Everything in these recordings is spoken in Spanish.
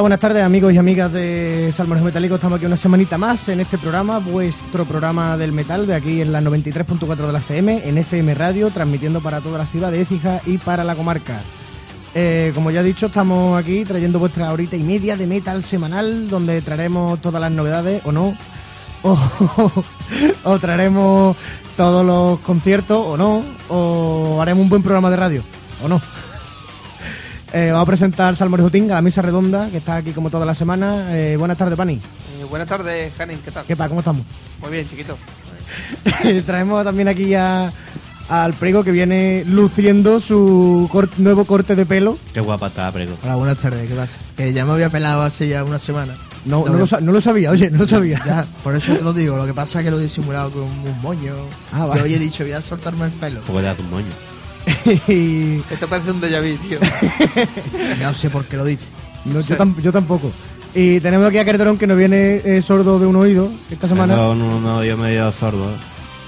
Buenas tardes amigos y amigas de Salmones Metálicos. Estamos aquí una semanita más en este programa, vuestro programa del metal, de aquí en la 93.4 de la FM, en FM Radio, transmitiendo para toda la ciudad de Écija y para la comarca. Eh, como ya he dicho, estamos aquí trayendo vuestra horita y media de metal semanal, donde traeremos todas las novedades, o no, o traeremos todos los conciertos, o no, o haremos un buen programa de radio, o no. Eh, vamos a presentar Salmores Jotín a la mesa redonda, que está aquí como toda la semana. Eh, buenas tardes, Pani. Eh, buenas tardes, Janin, ¿qué tal? ¿Qué pasa? ¿Cómo estamos? Muy bien, chiquito. Traemos también aquí a, al Prego que viene luciendo su cor- nuevo corte de pelo. Qué guapa está, Prego. Hola, buenas tardes, ¿qué pasa? Que ya me había pelado hace ya una semana. No, Lo no, que- lo, no lo sabía, oye, no lo sabía. Ya, por eso te lo digo, lo que pasa es que lo he disimulado con un moño. Ah, vale. hoy he dicho, voy a soltarme el pelo. Poco te hace un moño. Y Esto parece un déjà vu, tío. No sé por qué lo dice. no, yo, tam- yo tampoco. Y tenemos aquí a Carterón que nos viene eh, sordo de un oído esta semana. Tengo un, un oído medio sordo.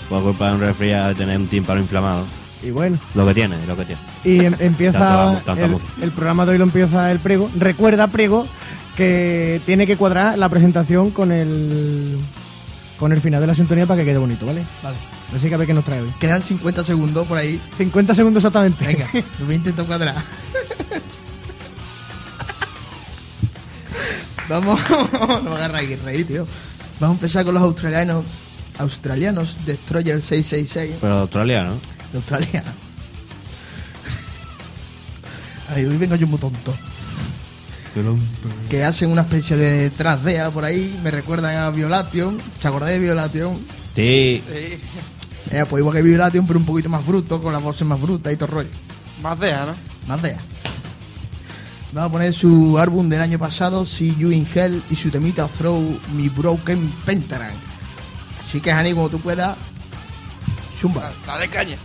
Por culpa de un resfriado de tener un tímpano inflamado. Y bueno, Lo que tiene, lo que tiene. y em- empieza Tanta- tanta el, el programa de hoy lo empieza el Prego. Recuerda, Prego, que tiene que cuadrar la presentación con el con el final de la sintonía para que quede bonito, ¿vale? Vale. Así que a ver qué nos trae hoy. Quedan 50 segundos por ahí. 50 segundos exactamente. Venga, lo voy a intentar cuadrar. Vamos, no me agarra aquí, reír, tío. Vamos a empezar con los australianos. Australianos Destroyer 666 Pero australiano. de Australia. Ay, hoy vengo yo muy tonto. Que hacen una especie de trasdea por ahí. Me recuerdan a Violation. ¿Se acordáis de Violation? Sí. Sí. Eh, pues igual que Violation, pero un poquito más bruto, con las voces más brutas y todo el rollo. Más dea, ¿no? Más dea. Vamos a poner su álbum del año pasado, See You in Hell, y su temita Throw Me Broken Pentagram. Así que, Hani, como tú puedas, chumba. Dale caña.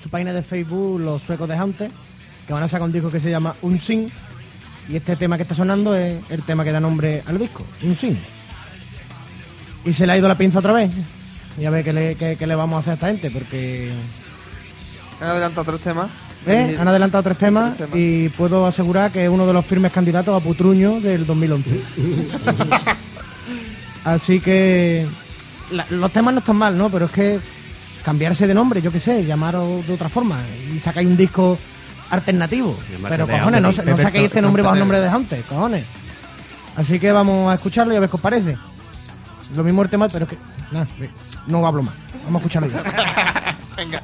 En su página de Facebook los suecos de Hunter, que van a sacar un disco que se llama Unsinn. Y este tema que está sonando es el tema que da nombre al disco, Unsinn. Y se le ha ido la pinza otra vez. Y a ver qué le, qué- qué le vamos a hacer a esta gente, porque Han adelantado tres temas. ¿eh? han adelantado tres temas, Tres temas. y puedo asegurar que es uno de los firmes candidatos a Putruño del 2011. Así que la- los temas no están mal, ¿no? Pero es que cambiarse de nombre, yo qué sé, llamaros de otra forma y sacáis un disco alternativo. Pero cojones, no, Hunter. no saquéis este nombre bajo el nombre de Hunter, cojones. Así que vamos a escucharlo y a ver qué os parece. Lo mismo el tema, pero es que. nada, no hablo más. Vamos a escucharlo ya. Venga.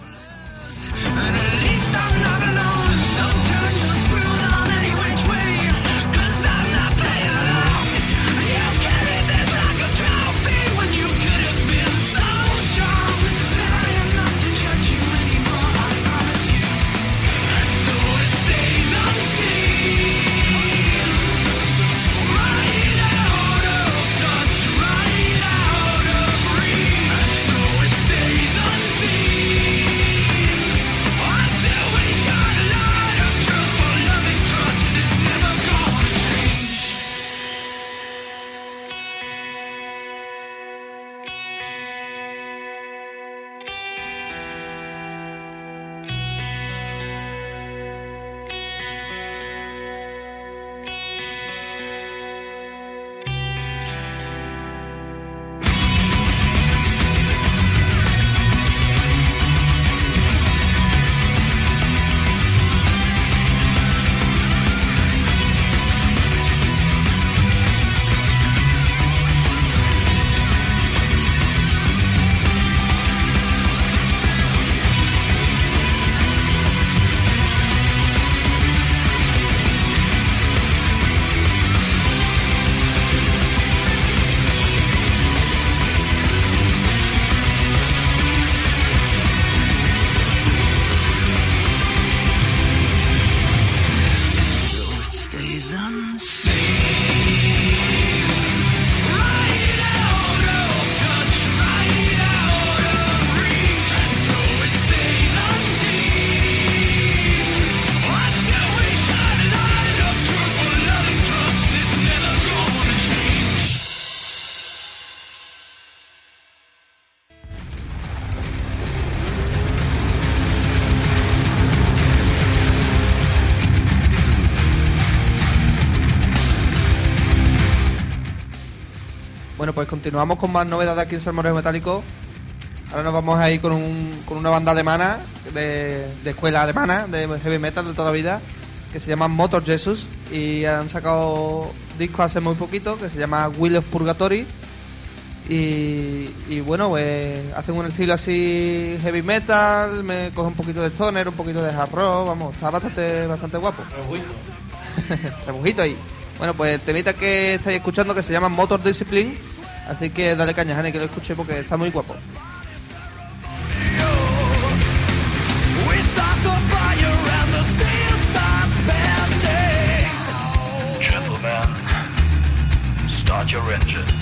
Continuamos con más novedades aquí en Salmorejo Metálico. Ahora nos vamos a ir con, un- con una banda alemana, de, de escuela alemana, de heavy metal de toda la vida, que se llama Motor Jesus. Y han sacado disco hace muy poquito, que se llama Wheel of Purgatory. Y, y bueno, pues hacen un estilo así heavy metal, me coge un poquito de stoner, un poquito de hard rock, vamos, está bastante, bastante guapo. Rebujito ahí. Bueno, pues el temita que estáis escuchando que se llama Motor Discipline. Así que dale caña, Jani, que lo escuche porque está muy guapo. Start your engine.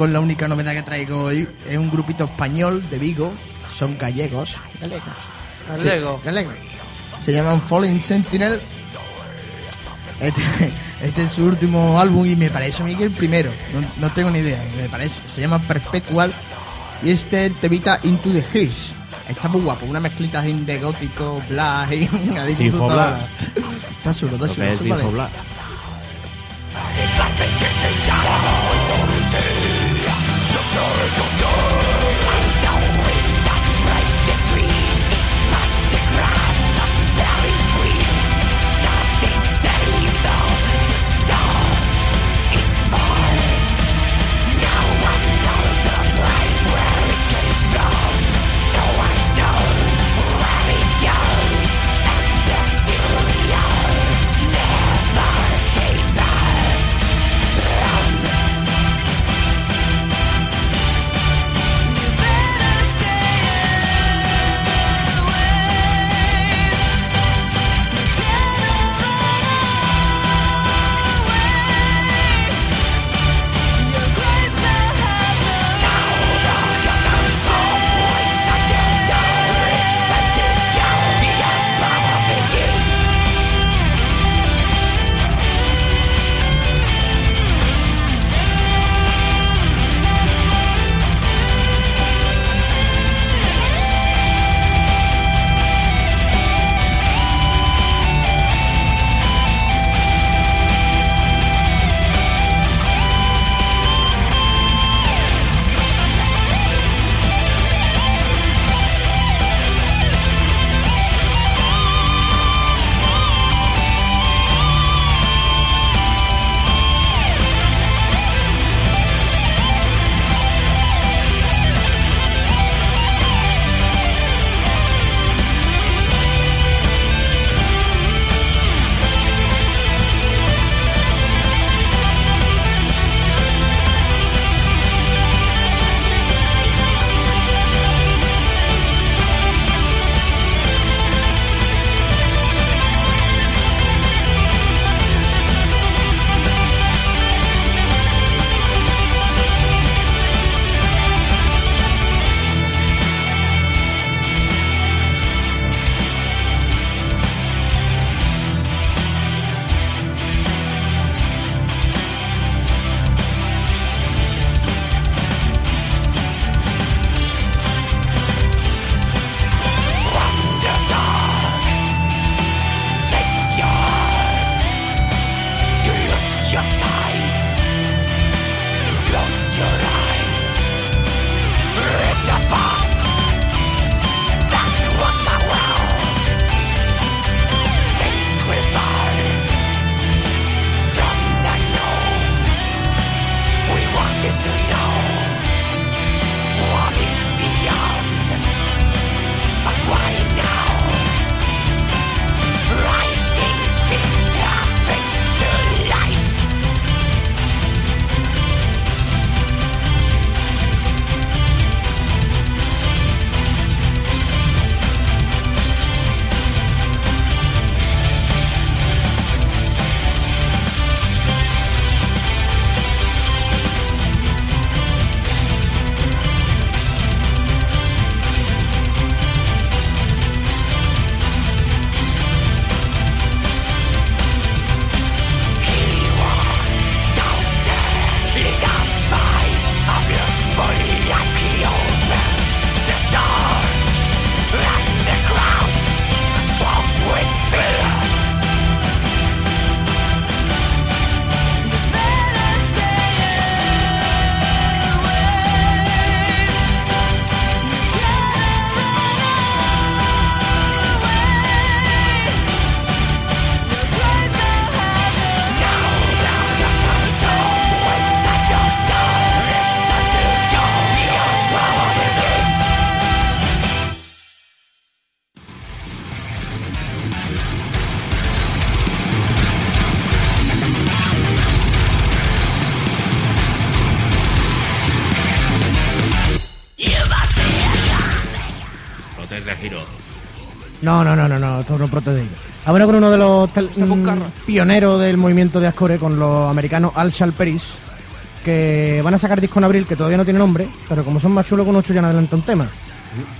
Con la única novedad que traigo hoy. Es un grupito español de Vigo. Son gallegos. Gallegos. Sí, Gallego. gallegos. Se llaman Falling Sentinel. Este, este es su último álbum y me parece a mí que el primero. No, no tengo ni idea. Me parece. Se llama Perpetual. Y este temita Into the Hills. Está muy guapo. Una mezclita de gótico, black y foblar. Está chulo, está Lo chulo. Pioneros del movimiento de Ascore, con los americanos Al Shalperis, que van a sacar disco en abril, que todavía no tiene nombre, pero como son más chulos con ocho ya no adelanta un tema.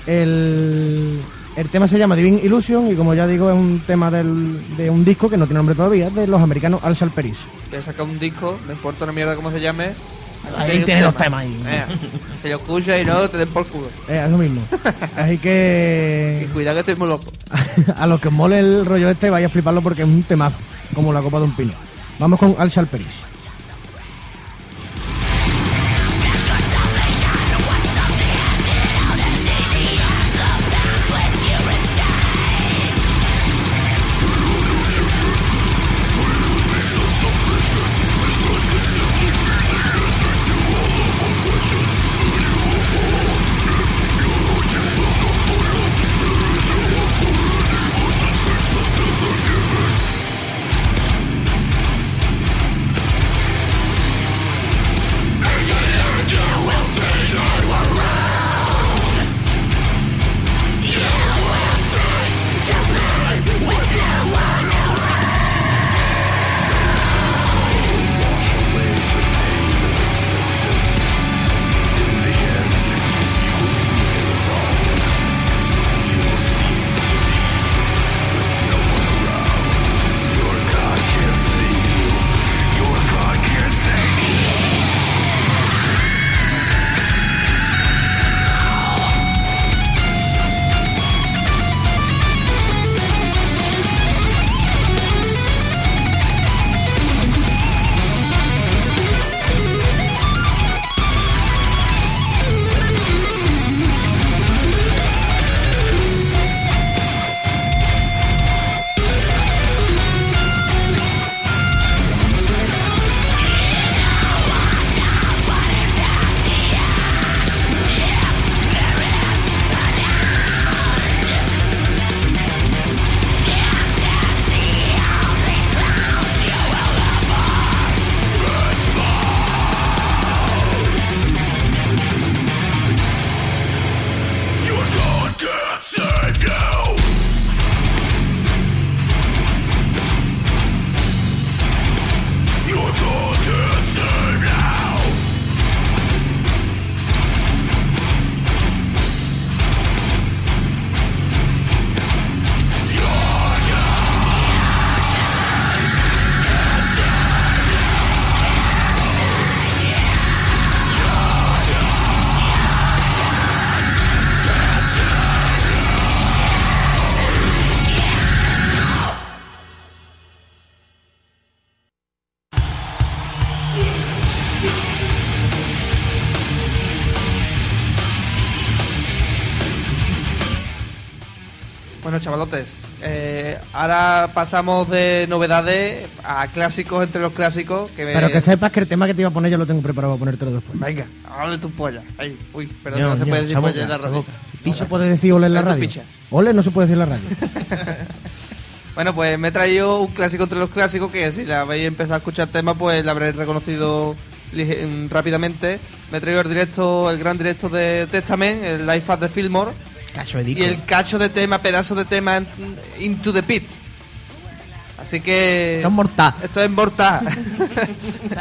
El, el tema se llama Divine Illusion y como ya digo es un tema del- de un disco que no tiene nombre todavía, de los americanos Al Shalperis. Voy a sacar un disco, no importa una mierda cómo se llame. Ahí tiene los tema. temas ahí. Venga, que lo escuches y no te den por culo. Eh, eso mismo. Así Y que cuidado que estoy muy loco. a los que os mole el rollo este vaya a fliparlo porque es un temazo, como la copa de un pino. Vamos con Al Shalperis. Pasamos de novedades a clásicos entre los clásicos. Que Pero que sepas que el tema que te iba a poner yo lo tengo preparado para ponértelo después. Venga, háblale tu polla. Ahí, uy, perdón, no se puede decir polla en la radio. se puede decir ole en la radio. Ole no se puede decir en la radio. Bueno, pues me he traído un clásico entre los clásicos que si la habéis empezado a escuchar tema, pues la habréis reconocido mm, rápidamente. Me he traído el directo, el gran directo de Testament, el Life at the Fillmore, Cacho de y el cacho de tema, pedazo de tema en- Into the Pit. Así que... Esto es mortal. Esto es mortal.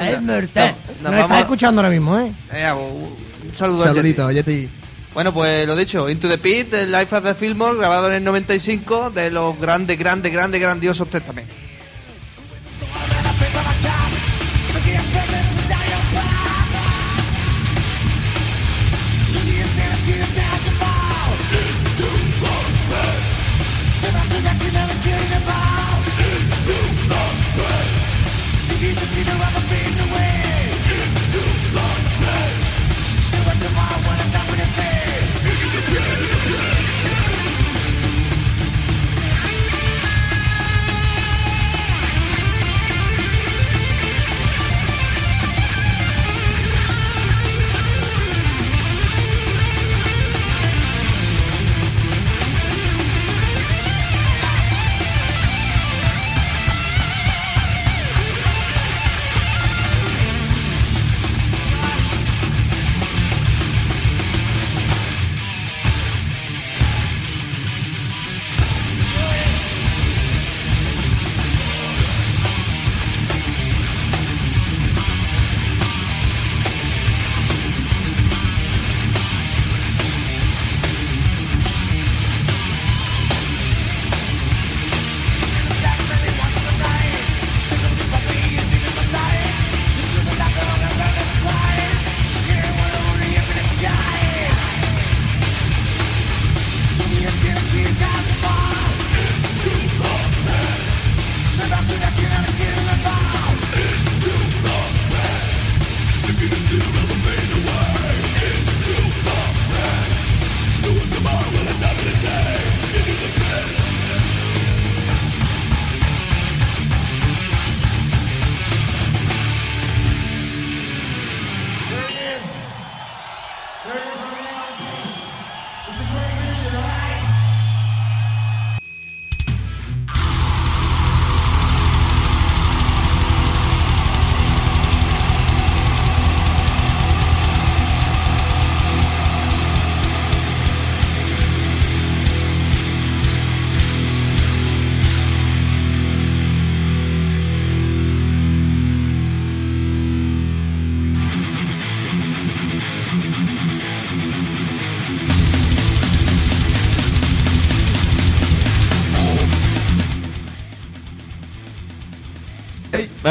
Es mortal. Nos Nos vamos- escuchando ahora mismo, ¿eh? Eh, un saludo al Saludito, Yeti. Yeti. Bueno, pues lo dicho, Into the Pit, el Life at the Fillmore, grabado en el 95, de los grandes, grandes, grandes, grandiosos Testament.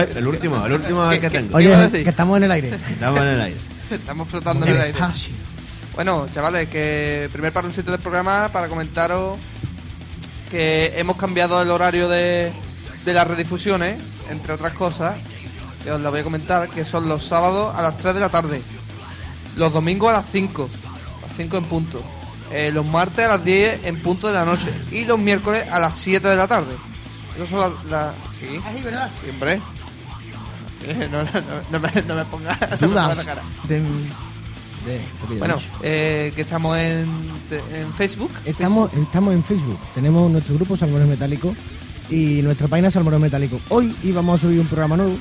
El último, el último que tengo. Oye, que estamos en el aire. Estamos en el aire. Estamos flotando en el aire. Bueno, chavales, que primer paroncito del programa para comentaros que hemos cambiado el horario de, de las redifusiones, entre otras cosas, que os lo voy a comentar, que son los sábados a las 3 de la tarde, los domingos a las 5, a las 5 en punto, eh, los martes a las 10 en punto de la noche y los miércoles a las 7 de la tarde. Esas son las... Ah, sí, ¿verdad? siempre. No, no, no, no me, no me pongas no me la cara. de, de Bueno, eh, que estamos en, en Facebook. Estamos, estamos en Facebook. Tenemos nuestro grupo Salmones Metálicos y nuestra página Salmones Metálicos. Hoy íbamos a subir un programa nuevo.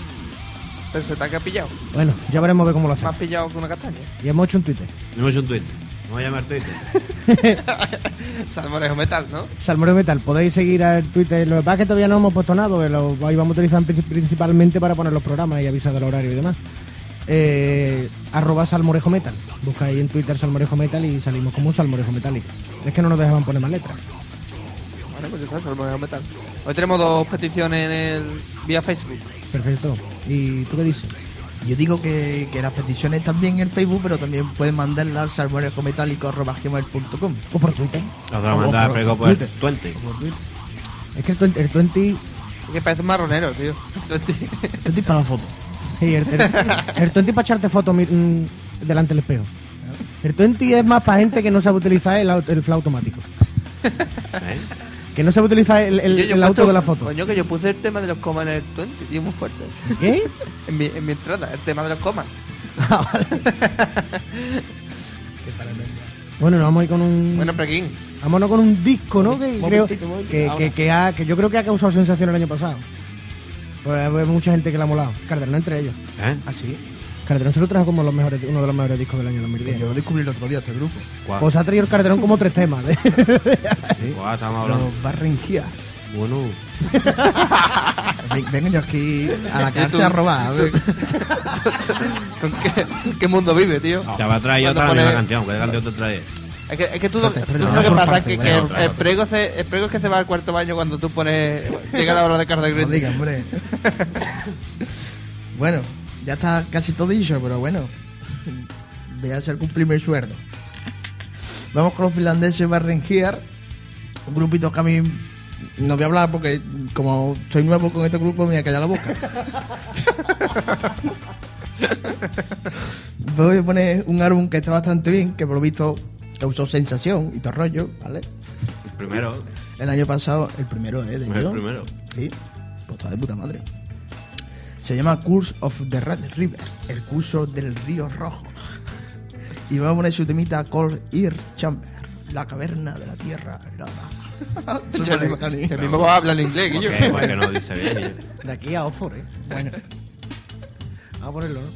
Pero se te ha pillado. Bueno, ya veremos a ver cómo lo Más hacemos. pillado que una castaña. Y hemos hecho un Twitter. Hemos hecho un Twitter. Vamos a llamar Twitter. Salmorejo Metal, ¿no? Salmones Metal, podéis seguir al Twitter. Lo que pasa es que todavía no hemos puesto nada, porque lo ahí vamos a utilizar pri- principalmente para poner los programas y avisar del horario y demás. Eh, arroba Salmorejo Metal. Buscáis en Twitter Salmorejo Metal y salimos como un Salmorejo Metálico. Es que no nos dejaban poner más letras. Vale, pues ya está, Salmorejo Metal. Hoy tenemos dos peticiones en el vía Facebook. Perfecto. ¿Y tú qué dices? Yo digo que, que las peticiones también en Facebook, pero también pueden mandarlas al salmorejometálico.com. O por Twitter. Lo O mandaba a por Prego por Twitter. 20. Es que el 20, el 20 Es que parece un marronero, tío. El 20. ¿Qué tipo para la foto? Sí, el, el, el 20 para echarte fotos mm, delante del espejo. El 20 es más para gente que no sabe utilizar el, auto- el flow automático. ¿Eh? Que no sabe utilizar el, el- Yo- yo el auto puesto- de la foto. Coño, que yo puse el tema de los comas en el 20, tío, muy fuerte. ¿Qué? En mi, en mi entrada, el tema de los comas. Bueno, nos vamos a ir con un. Bueno, Prequín. Vámonos con un disco, ¿no? Que, creo, que, que, que ha- que yo creo que ha causado sensación el año pasado. Pues hay mucha gente que le ha molado. Calderón entre ellos. ¿Eh? Ah, sí. Calderón se lo trajo como los mejores, uno de los mejores discos del año 2010. Yo lo descubrí el otro día, este grupo. ¿Cuál? Pues ha traído el Calderón como tres temas. ¿eh? ¿Cuál estamos hablando? Los Barrengia. Bueno, Ven- Vengo yo aquí a la cárcel a robar. ¿Con qué, mundo vive, tío? te va a traer otra pone- misma canción. ¿Qué canción te trae? Es que, es que tú, lo, tú lo que pasa, parte, que, que el, otra, el otra. prego se, el prego es que se va al cuarto baño cuando tú pones... Llega la hora de carta No diga, hombre. bueno, ya está casi todo dicho, pero bueno. Voy a hacer cumplir mi sueldo. Vamos con los finlandeses Barrengier. Un grupito que a mí no voy a hablar porque como soy nuevo con este grupo me voy a callar la boca. Voy a poner un álbum que está bastante bien, que por lo visto causó sensación y todo rollo, ¿vale? El primero. El año pasado, el primero, ¿eh? De El yo. primero. Sí, pues está de puta madre. Se llama Curse of the Red River, el curso del río rojo. Y vamos a poner su temita Cold Ear Chamber, la caverna de la tierra helada. Ya mismo- vas a hablar en inglés, ¿Por Guillo. no dice bien. De aquí a Oxford, ¿eh? Bueno, Vamos a ponerlo, ¿no?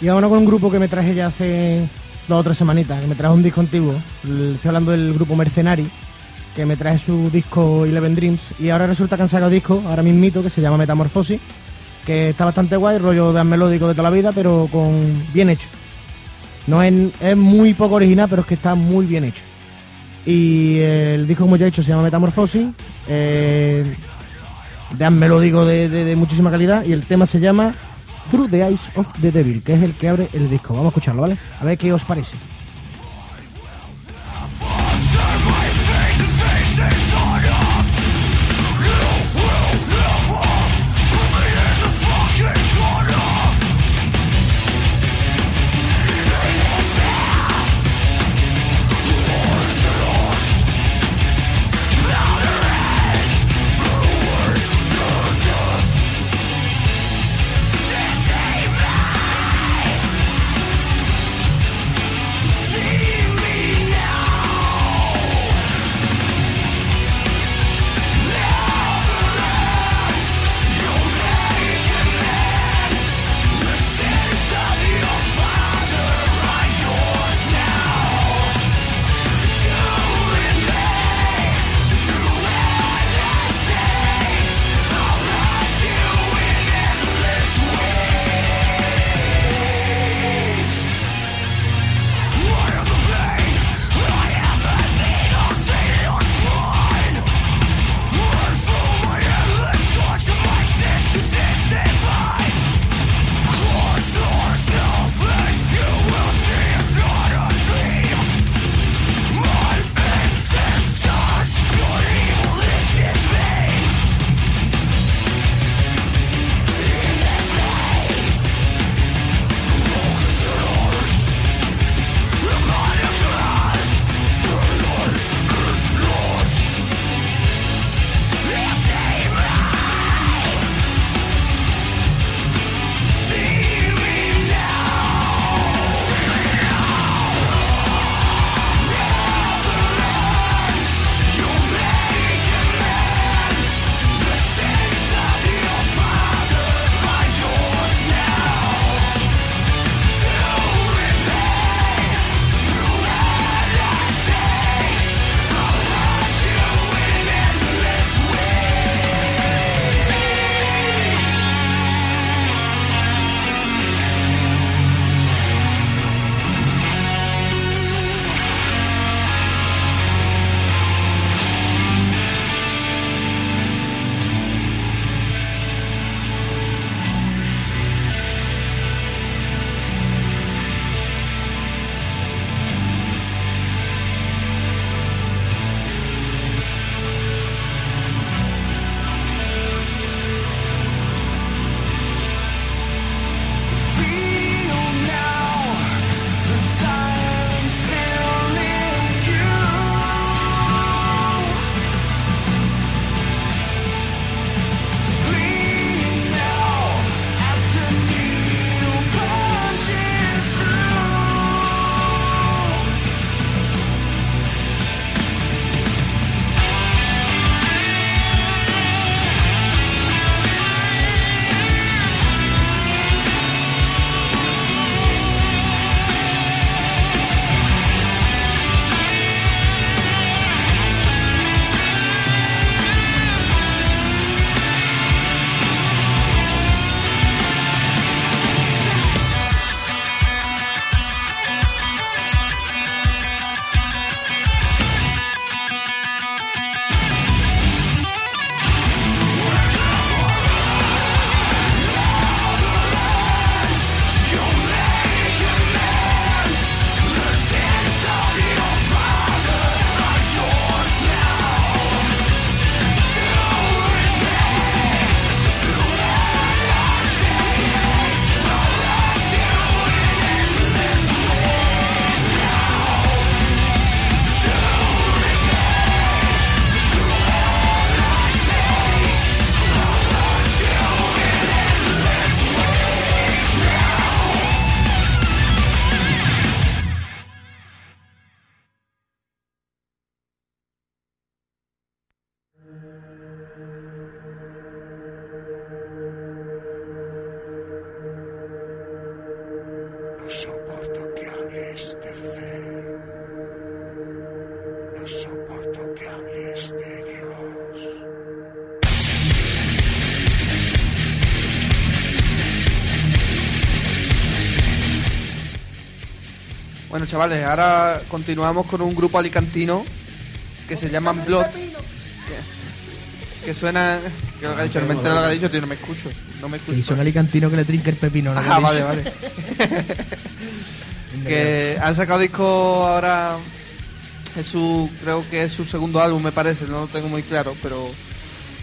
Y ahora con un grupo que me traje ya hace dos o tres semanitas, que me trajo un disco antiguo. Estoy hablando del grupo Mercenari, que me traje su disco Eleven Dreams. Y ahora resulta que han sacado disco, ahora mismito, que se llama Metamorfosis, que está bastante guay, rollo de melódico de toda la vida, pero con bien hecho. No es, es muy poco original, pero es que está muy bien hecho. Y el disco, como ya he dicho, se llama Metamorfosis. Eh, de melódico de muchísima calidad. Y el tema se llama Through the Eyes of the Devil, que es el que abre el disco. Vamos a escucharlo, ¿vale? A ver qué os parece. Chavales, ahora continuamos con un grupo alicantino que se llaman Blood. Que, que suena. Que lo que ha dicho, no me entero lo que ha dicho, tío, no me escucho. No me escucho. Y son alicantinos que le trinque el pepino. ¿no? Ah, vale, vale. que han sacado disco ahora. Es su, creo que es su segundo álbum, me parece, no lo tengo muy claro, pero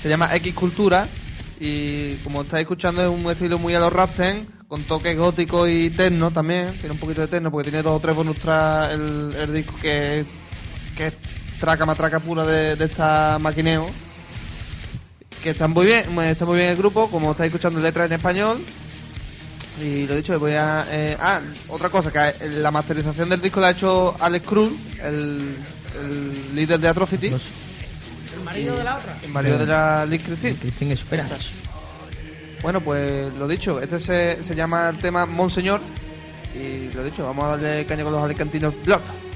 se llama X Cultura y como estáis escuchando es un estilo muy a los Rapten, con toques góticos y techno también, tiene un poquito de techno porque tiene dos o tres bonus tracks el, el disco que, que es traca matraca pura de, de esta maquineo que está muy bien, está muy bien el grupo, como estáis escuchando letras en español. Y lo dicho, voy a. eh, ah, otra cosa, que la masterización del disco la ha hecho Alex Cruz, el, el líder de Atrocity. Los- El marido de la otra. El marido de la Liz Christine. Christine Esperanza. Bueno, pues lo dicho, este se, se llama el tema Monseñor. Y lo dicho, vamos a darle caña con los alicantinos Blood.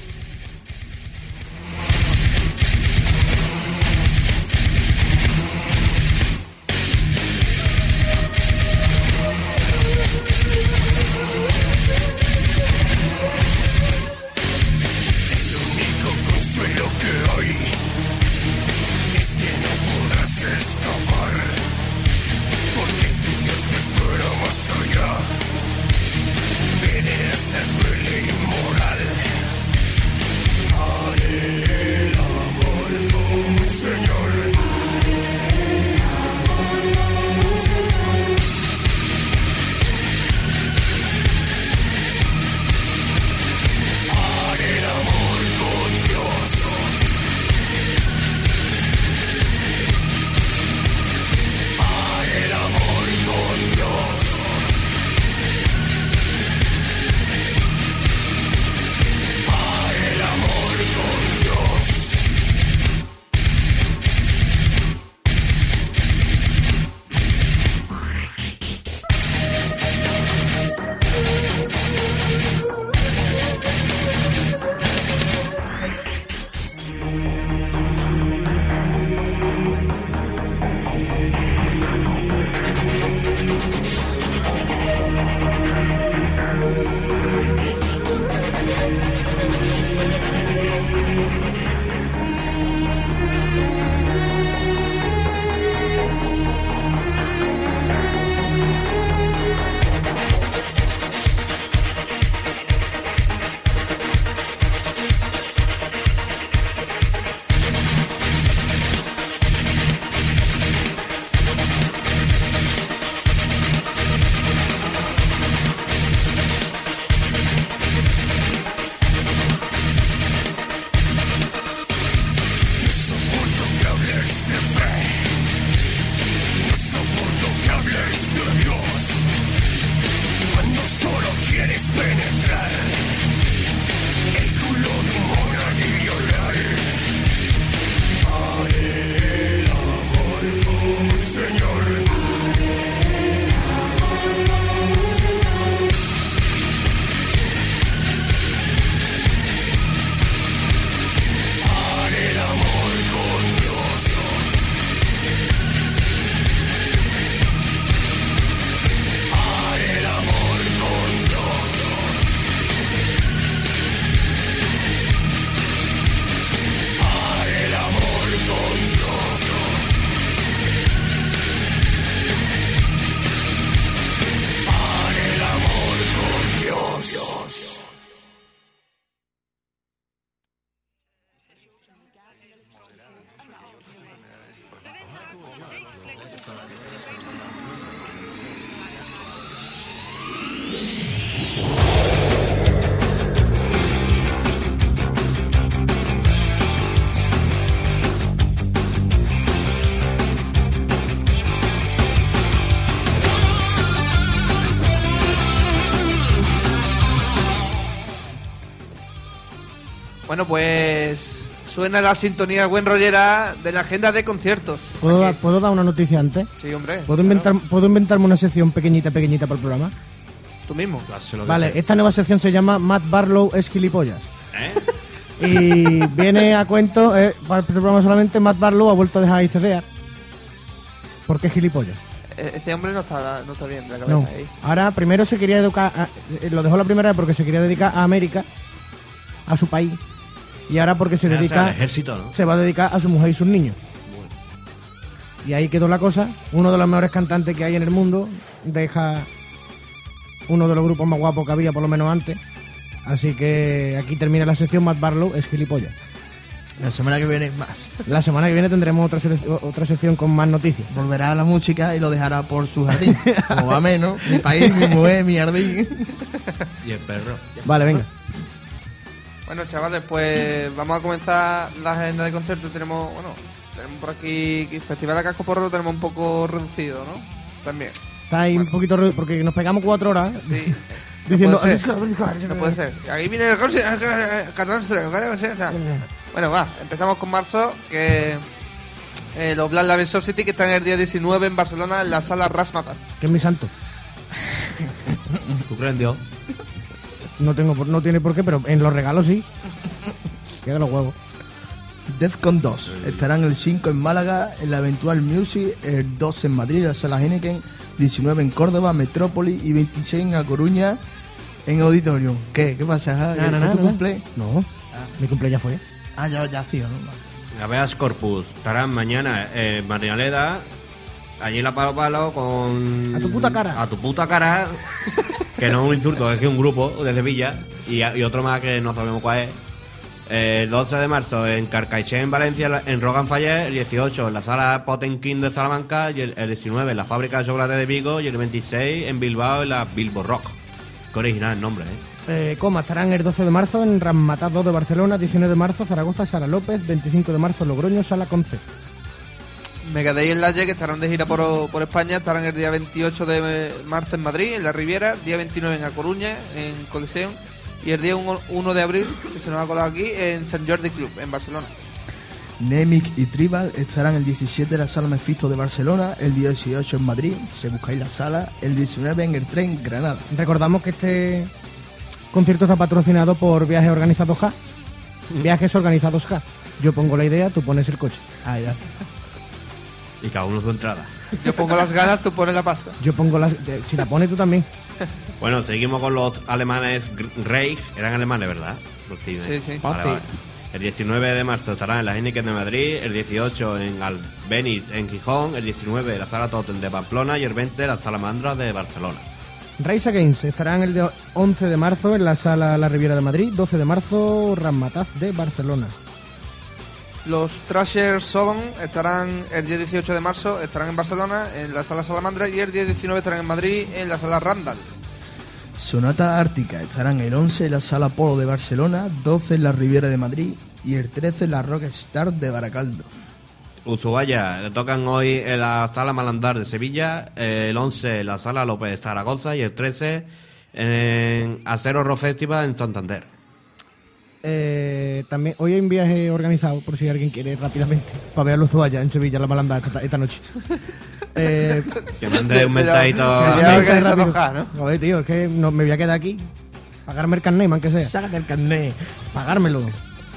Bueno, pues suena la sintonía buen rollera de la agenda de conciertos. ¿Puedo, dar- ¿Puedo dar una noticia antes? Sí, hombre. ¿Puedo, claro. inventar, ¿Puedo inventarme una sección pequeñita, pequeñita para el programa? Tú mismo. Vale, esta nueva sección se llama Matt Barlow es gilipollas. ¿Eh? Y viene a cuento, eh, para este programa solamente, Matt Barlow ha vuelto a dejar ICDA. ¿Por qué gilipollas? E- Este hombre no está, no está bien de la cabeza No. ahí. Ahora, primero se quería educar, a- eh, lo dejó la primera vez porque se quería dedicar a América a su país. Y ahora porque se dedica al ejército, ¿no? se va a dedicar a su mujer y sus niños. Y ahí quedó la cosa. Uno de los mejores cantantes que hay en el mundo deja uno de los grupos más guapos que había, por lo menos antes. Así que aquí termina la sección Matt Barlow es gilipollas. La semana que viene más. La semana que viene tendremos otra, otra sección con más noticias. Volverá a la música y lo dejará por su jardín. Como va menos, mi país, mi mujer, mi jardín. Y el perro. Vale, venga. Bueno, chavales, pues vamos a comenzar la agenda de conciertos. Tenemos, bueno, tenemos por aquí Festival de Casco Porro lo tenemos un poco reducido, ¿no? También. Está ahí un poquito... re- Porque nos pegamos cuatro horas Sí. diciendo... No puede ser. No puede ser. Aquí viene el Bueno, va, empezamos con marzo, que eh, los Black Label City que están el día 19 en Barcelona en la sala Rasmatas. Que es mi santo. ¿Tú crees en Dios? No, tengo, por- no tiene por qué, pero en los regalos sí. Que haga los huevos. Defcon 2 estarán el 5 en Málaga, en la Eventual Music, el 2 en Madrid, la Sala Heineken, 19 en Córdoba, Metrópoli y 26 en A Coruña, en Auditorium. ¿Qué? ¿Qué pasa? Ah, No, no, ¿Es no, tu no. cumple? No, mi cumple ya fue. Ah, ya, ya hacía, ¿no? Habeas Corpus estarán mañana en Marialeda, allí la Palo Palo con... A tu puta cara. A tu puta cara, que no es un insulto, es que es un grupo de Sevilla y, y otro más que no sabemos cuál es. El 12 de marzo en Carcaixent, en Valencia, en Rogan Faller, el 18 en la sala Potenkin de Salamanca, y el, el 19 en la fábrica de chocolate de Vigo, y el 26 en Bilbao, en la Bilbo Rock. Qué original el nombre, ¿eh? Eh, coma, estarán el 12 de marzo en Ramataz 2 de Barcelona, 19 de marzo Zaragoza, Sara López, 25 de marzo Logroño, Sala Conce. Megadeth y Enlaye, que estarán de gira por, por España, estarán el día 28 de marzo en Madrid, en la Riviera, día 29 en A Coruña, en Coliseum, y el día 1, 1 de abril, que se nos ha colado aquí, en San Jordi Club, en Barcelona. Nemic y Tribal estarán el 17 en la Sala Mephisto de Barcelona, el 18 en Madrid, si buscáis la sala, el 19 en el tren Granada. Recordamos que este concierto está patrocinado por Viajes Organizados K. Viajes Organizados K. Yo pongo la idea, tú pones el coche. Ah, ya. Y cada uno su entrada. Yo pongo las ganas, tú pones la pasta. Yo pongo las... eh, Si la pones tú también. Bueno, seguimos con los alemanes Gr- Reich. Eran alemanes, ¿verdad? Los cines. Sí, sí. Vale, sí. vale. El 19 de marzo estarán en la Heineken de Madrid, el 18 en Albeniz en Gijón, el 19 en la Sala Totem de Pamplona y el 20 en la Sala Mandra de Barcelona. Rise Against estarán el de 11 de marzo en la Sala La Riviera de Madrid, 12 de marzo Ramataz de Barcelona. Los Thrasher Sodom estarán el día 18 de marzo, estarán en Barcelona, en la sala Salamandra, y el día 19 estarán en Madrid, en la sala Randall. Sonata Ártica estarán el 11 en la Sala Polo de Barcelona, 12 en la Riviera de Madrid y el 13 en la Rockstar de Baracaldo. Ushuaia tocan hoy en la Sala Malandar de Sevilla, el 11 en la Sala López de Zaragoza y el 13 en Acero Rock Festival en Santander. Eh, también hoy hay un viaje organizado, por si alguien quiere rápidamente, para ver a los Zuaya en Sevilla, la malandar, esta, esta noche. Eh, Que mande un De la- mensajito. Ja, ¿no? Joder, tío, es que no, me voy a quedar aquí. Pagarme el carnet, man, que sea. Sácate el carnet. Pagármelo.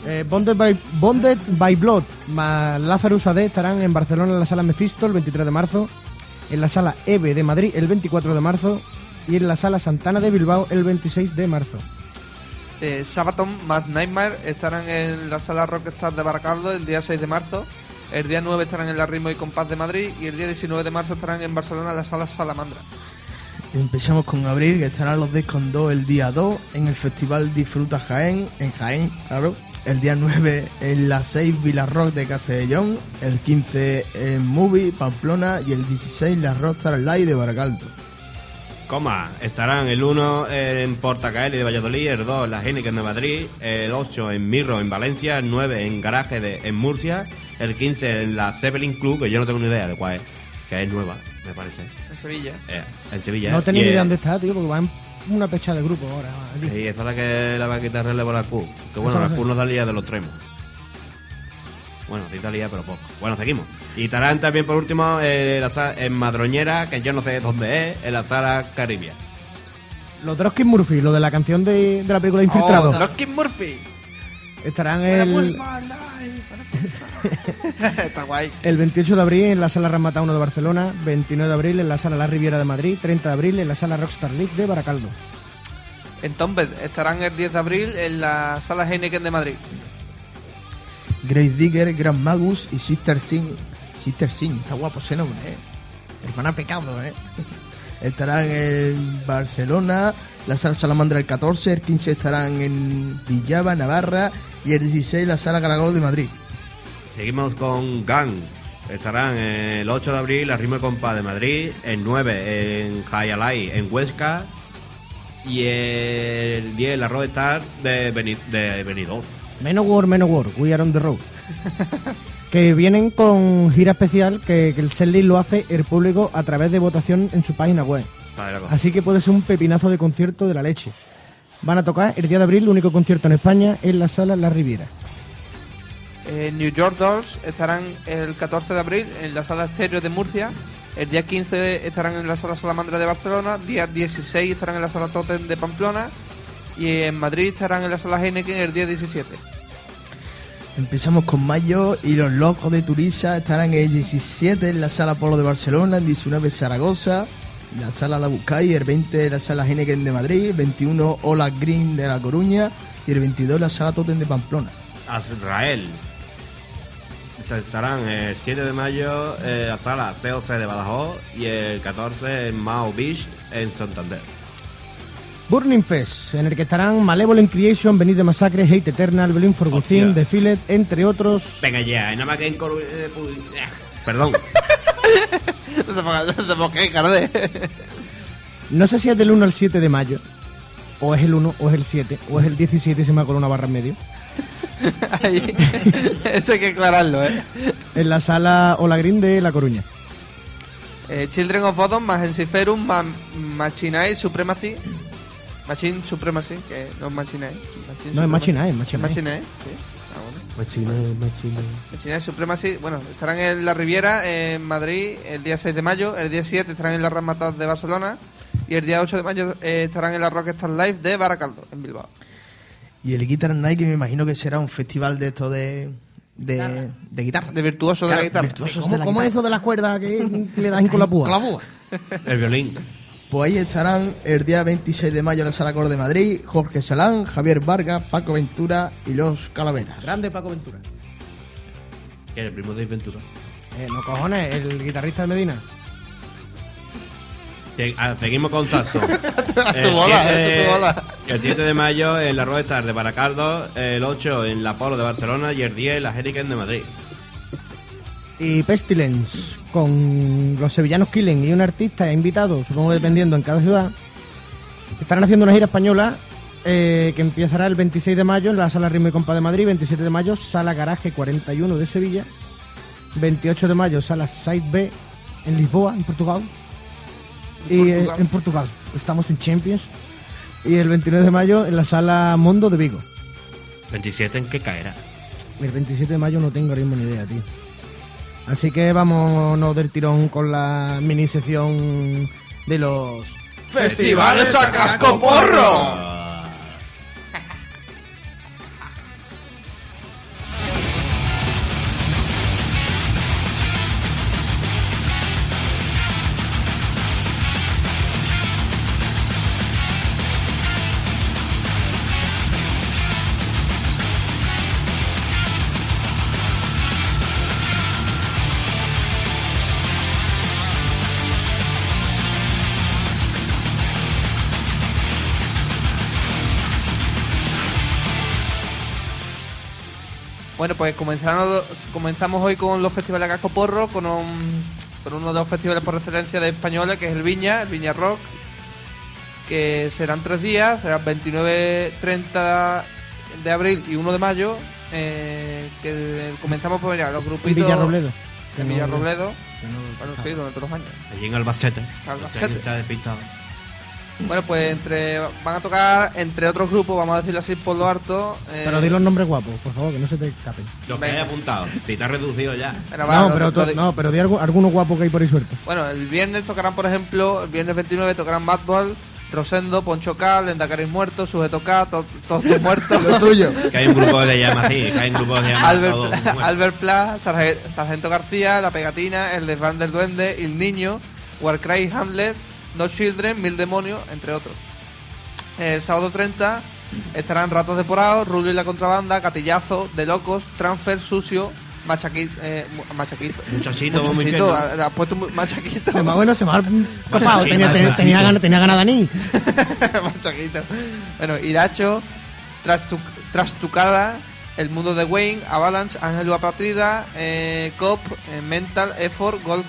Eh, Bonded, by, Bonded by Blood más Lazarus AD estarán en Barcelona en la sala Mephisto el 23 de marzo, en la sala EVE de Madrid el 24 de marzo y en la sala Santana de Bilbao el 26 de marzo. Eh, Sabaton Mad Nightmare estarán en la sala Rockstar de Baracaldo el día 6 de marzo. El día 9 estarán en la Ritmo y Compás de Madrid. Y el día 19 de marzo estarán en Barcelona en la sala Salamandra. Empezamos con abril, que estarán los Descon 2 el día 2 en el Festival Disfruta Jaén, en Jaén, claro. El día 9 en la 6 Villa Rock de Castellón, el 15 en Movie, Pamplona y el 16 la Rockstar Live de Baracaldo. Coma, estarán el 1 en Portacaeli de Valladolid, el 2 en la Heineken de Madrid, el 8 en Mirro en Valencia, el 9 en Garaje de, en Murcia, el 15 en la Zeppelin Club, que yo no tengo ni idea de cuál es, que es nueva, me parece, En Sevilla. eh, en Sevilla. No tenía Y, ni idea eh, dónde está, tío, porque van una pecha de grupo ahora. Y esa es la que le va a quitar relevo a la Q. Que bueno, la no sé. Q no salía de los tremos. Bueno, sí salía, pero poco. Bueno, seguimos. Y estarán también por último eh, la en Madroñera, que yo no sé dónde es, en la sala Caribia. Los Droskin Murphy, lo de la canción de, de la película Infiltrado, Oh, Dropkick Murphy. estarán el, Está guay. el 28 de abril en la sala Ramata 1 de Barcelona, 29 de abril en la sala La Riviera de Madrid, 30 de abril en la sala Rockstar League de Baracaldo. Entonces, estarán el 10 de abril en la sala Heineken de Madrid. Grace Digger, Grand Magus y Sister Sin. Sister Sin, está guapo ese nombre, ¿eh? Hermana Pecado, ¿eh? Estarán en Barcelona, la sala Salamandra el 14, el 15 estarán en Villava, Navarra y el 16 la sala Caragol de Madrid. Seguimos con Gang. Estarán el 8 de abril la Rima Compa de Madrid, el 9 en Jayalay en Huesca y el 10 la Roadstar de, Beni- de Benidorm. Menowar, Menowar, We Are on the Road. que vienen con gira especial que, que el setlist lo hace el público a través de votación en su página web. Vale. Así que puede ser un pepinazo de concierto de la leche. Van a tocar el día de abril, el único concierto en España en la sala La Riviera. Eh, New York Dolls estarán el 14 de abril en la sala Estéreo de Murcia. El día 15 estarán en la sala Salamandra de Barcelona. Día 16 estarán en la sala Totem de Pamplona. Y en Madrid estarán en la sala Heineken el día 17. Empezamos con mayo y los locos de Turisa estarán el 17 en la sala Polo de Barcelona, el 19 Zaragoza, la sala La Buscay, el 20 la sala Heineken de Madrid, el 21 Ola Green de La Coruña y el 22 la sala Totem de Pamplona. Azrael. Est- Estarán el 7 de mayo eh, hasta la COC de Badajoz y el 14 en Mao Beach en Santander. Burning Fest, en el que estarán Malevolent Creation, Benito Massacre, Hate Eternal, Berlin for Within, Hostia. The Fillet, entre otros. Venga ya, nada más que en Coru- eh, pu- eh, Perdón. No te pongas- no te pongas, Carde. No sé si es del 1 al 7 de mayo, o es el 1, o es el 7, o es el 17 y se me ha colado una barra en medio. Ahí. Eso hay que aclararlo, ¿eh? En la sala Ola Green de La Coruña. Eh, Children of Bodom más Ensiferum más Machinae Supremacy. Machine Supremacy, que no es Machinae. Machine No, es Supremacy. Machinae, es Machinae. Machinae, sí. Ah, bueno. Machina, machina. Machinae Supremacy, bueno, estarán en la Riviera, en Madrid, el día 6 de mayo. El día 7 estarán en la Ramatas de Barcelona. Y el día 8 de mayo eh, estarán en la Rockstar Live de Baracaldo, en Bilbao. Y el Guitar Night que me imagino que será un festival de esto de, de, de guitarra. De virtuoso de la guitarra. ¿Cómo, de la cómo es guitarra. eso de las cuerdas que le dan con la púa? Con la púa. El violín. Pues ahí estarán el día 26 de mayo en la Sala Cor de Madrid, Jorge Salán, Javier Vargas, Paco Ventura y los Calaveras. Grande Paco Ventura. Que es el primo de Ventura. Eh, no cojones, el guitarrista de Medina. Ah, Seguimos con Sasso. tu bola, eh, tu bola. el 7 de mayo en la Roadstar de Baracaldo, el 8 en la Polo de Barcelona y el 10 en la Hurricane de Madrid. Y Pestilence, con los sevillanos Killing y un artista invitado, supongo dependiendo en cada ciudad, estarán haciendo una gira española eh, que empezará el 26 de mayo en la Sala Ritmo y Compa de Madrid, 27 de mayo Sala Garaje 41 de Sevilla, 28 de mayo Sala Side B en Lisboa, en Portugal, y eh, en Portugal, estamos en Champions, y el 29 de mayo en la Sala Mondo de Vigo. 27 en qué caerá. El 27 de mayo no tengo ahora mismo ni idea, tío. Así que vámonos del tirón con la mini sección de los... ¡Festivales a Bueno, pues comenzamos, comenzamos hoy con los festivales a casco porro, con, un- con uno de los festivales por excelencia de españoles, que es el Viña, el Viña Rock, que serán tres días, serán 29, 30 de abril y 1 de mayo, eh, que comenzamos por mira, los grupitos... Villarrobledo. En Villarrobledo, que no- bueno, sí, donde todos los años. Allí en Albacete. Albacete. Está despistado. Bueno, pues entre van a tocar, entre otros grupos, vamos a decirlo así por lo harto. eh, Pero di los nombres guapos, por favor, que no se te escapen. Los que Venga. hay apuntado. Te está reducido ya. bueno, va, No, pero, to- di- no, pero di algu- alguno guapo que hay por ahí suerte. Bueno, el viernes tocarán, por ejemplo, el viernes 29 tocarán Madball, Rosendo, Poncho Cal, Endacaris Muerto, Sujeto K, to- todos tus muertos. Lo tuyo. Que hay un grupo de llamas así. Que hay un grupo de llamas Albert, todos Pla- muertos. Albert Pla, Sarge- Sargento García, La Pegatina, El Desván del Duende, El Niño, Warcry Hamlet, No Children, Mil Demonios, entre otros. El sábado 30 estarán Ratos Deporados, Rulio y la Contrabanda, Gatillazo, De Locos, Transfer, Sucio, Machaquito. Eh, machaquito. Muchachito, Muchachito, has puesto Machaquito. Se me ha- bueno, se me ha Tenía, tenía, tenía ganas, anís. Machaquito. Bueno, Iracho, Trastu- Trastucada, El Mundo de Wayne, Avalanche, Ángel Apatrida, eh, Cop, eh, Mental, Effort, Golf.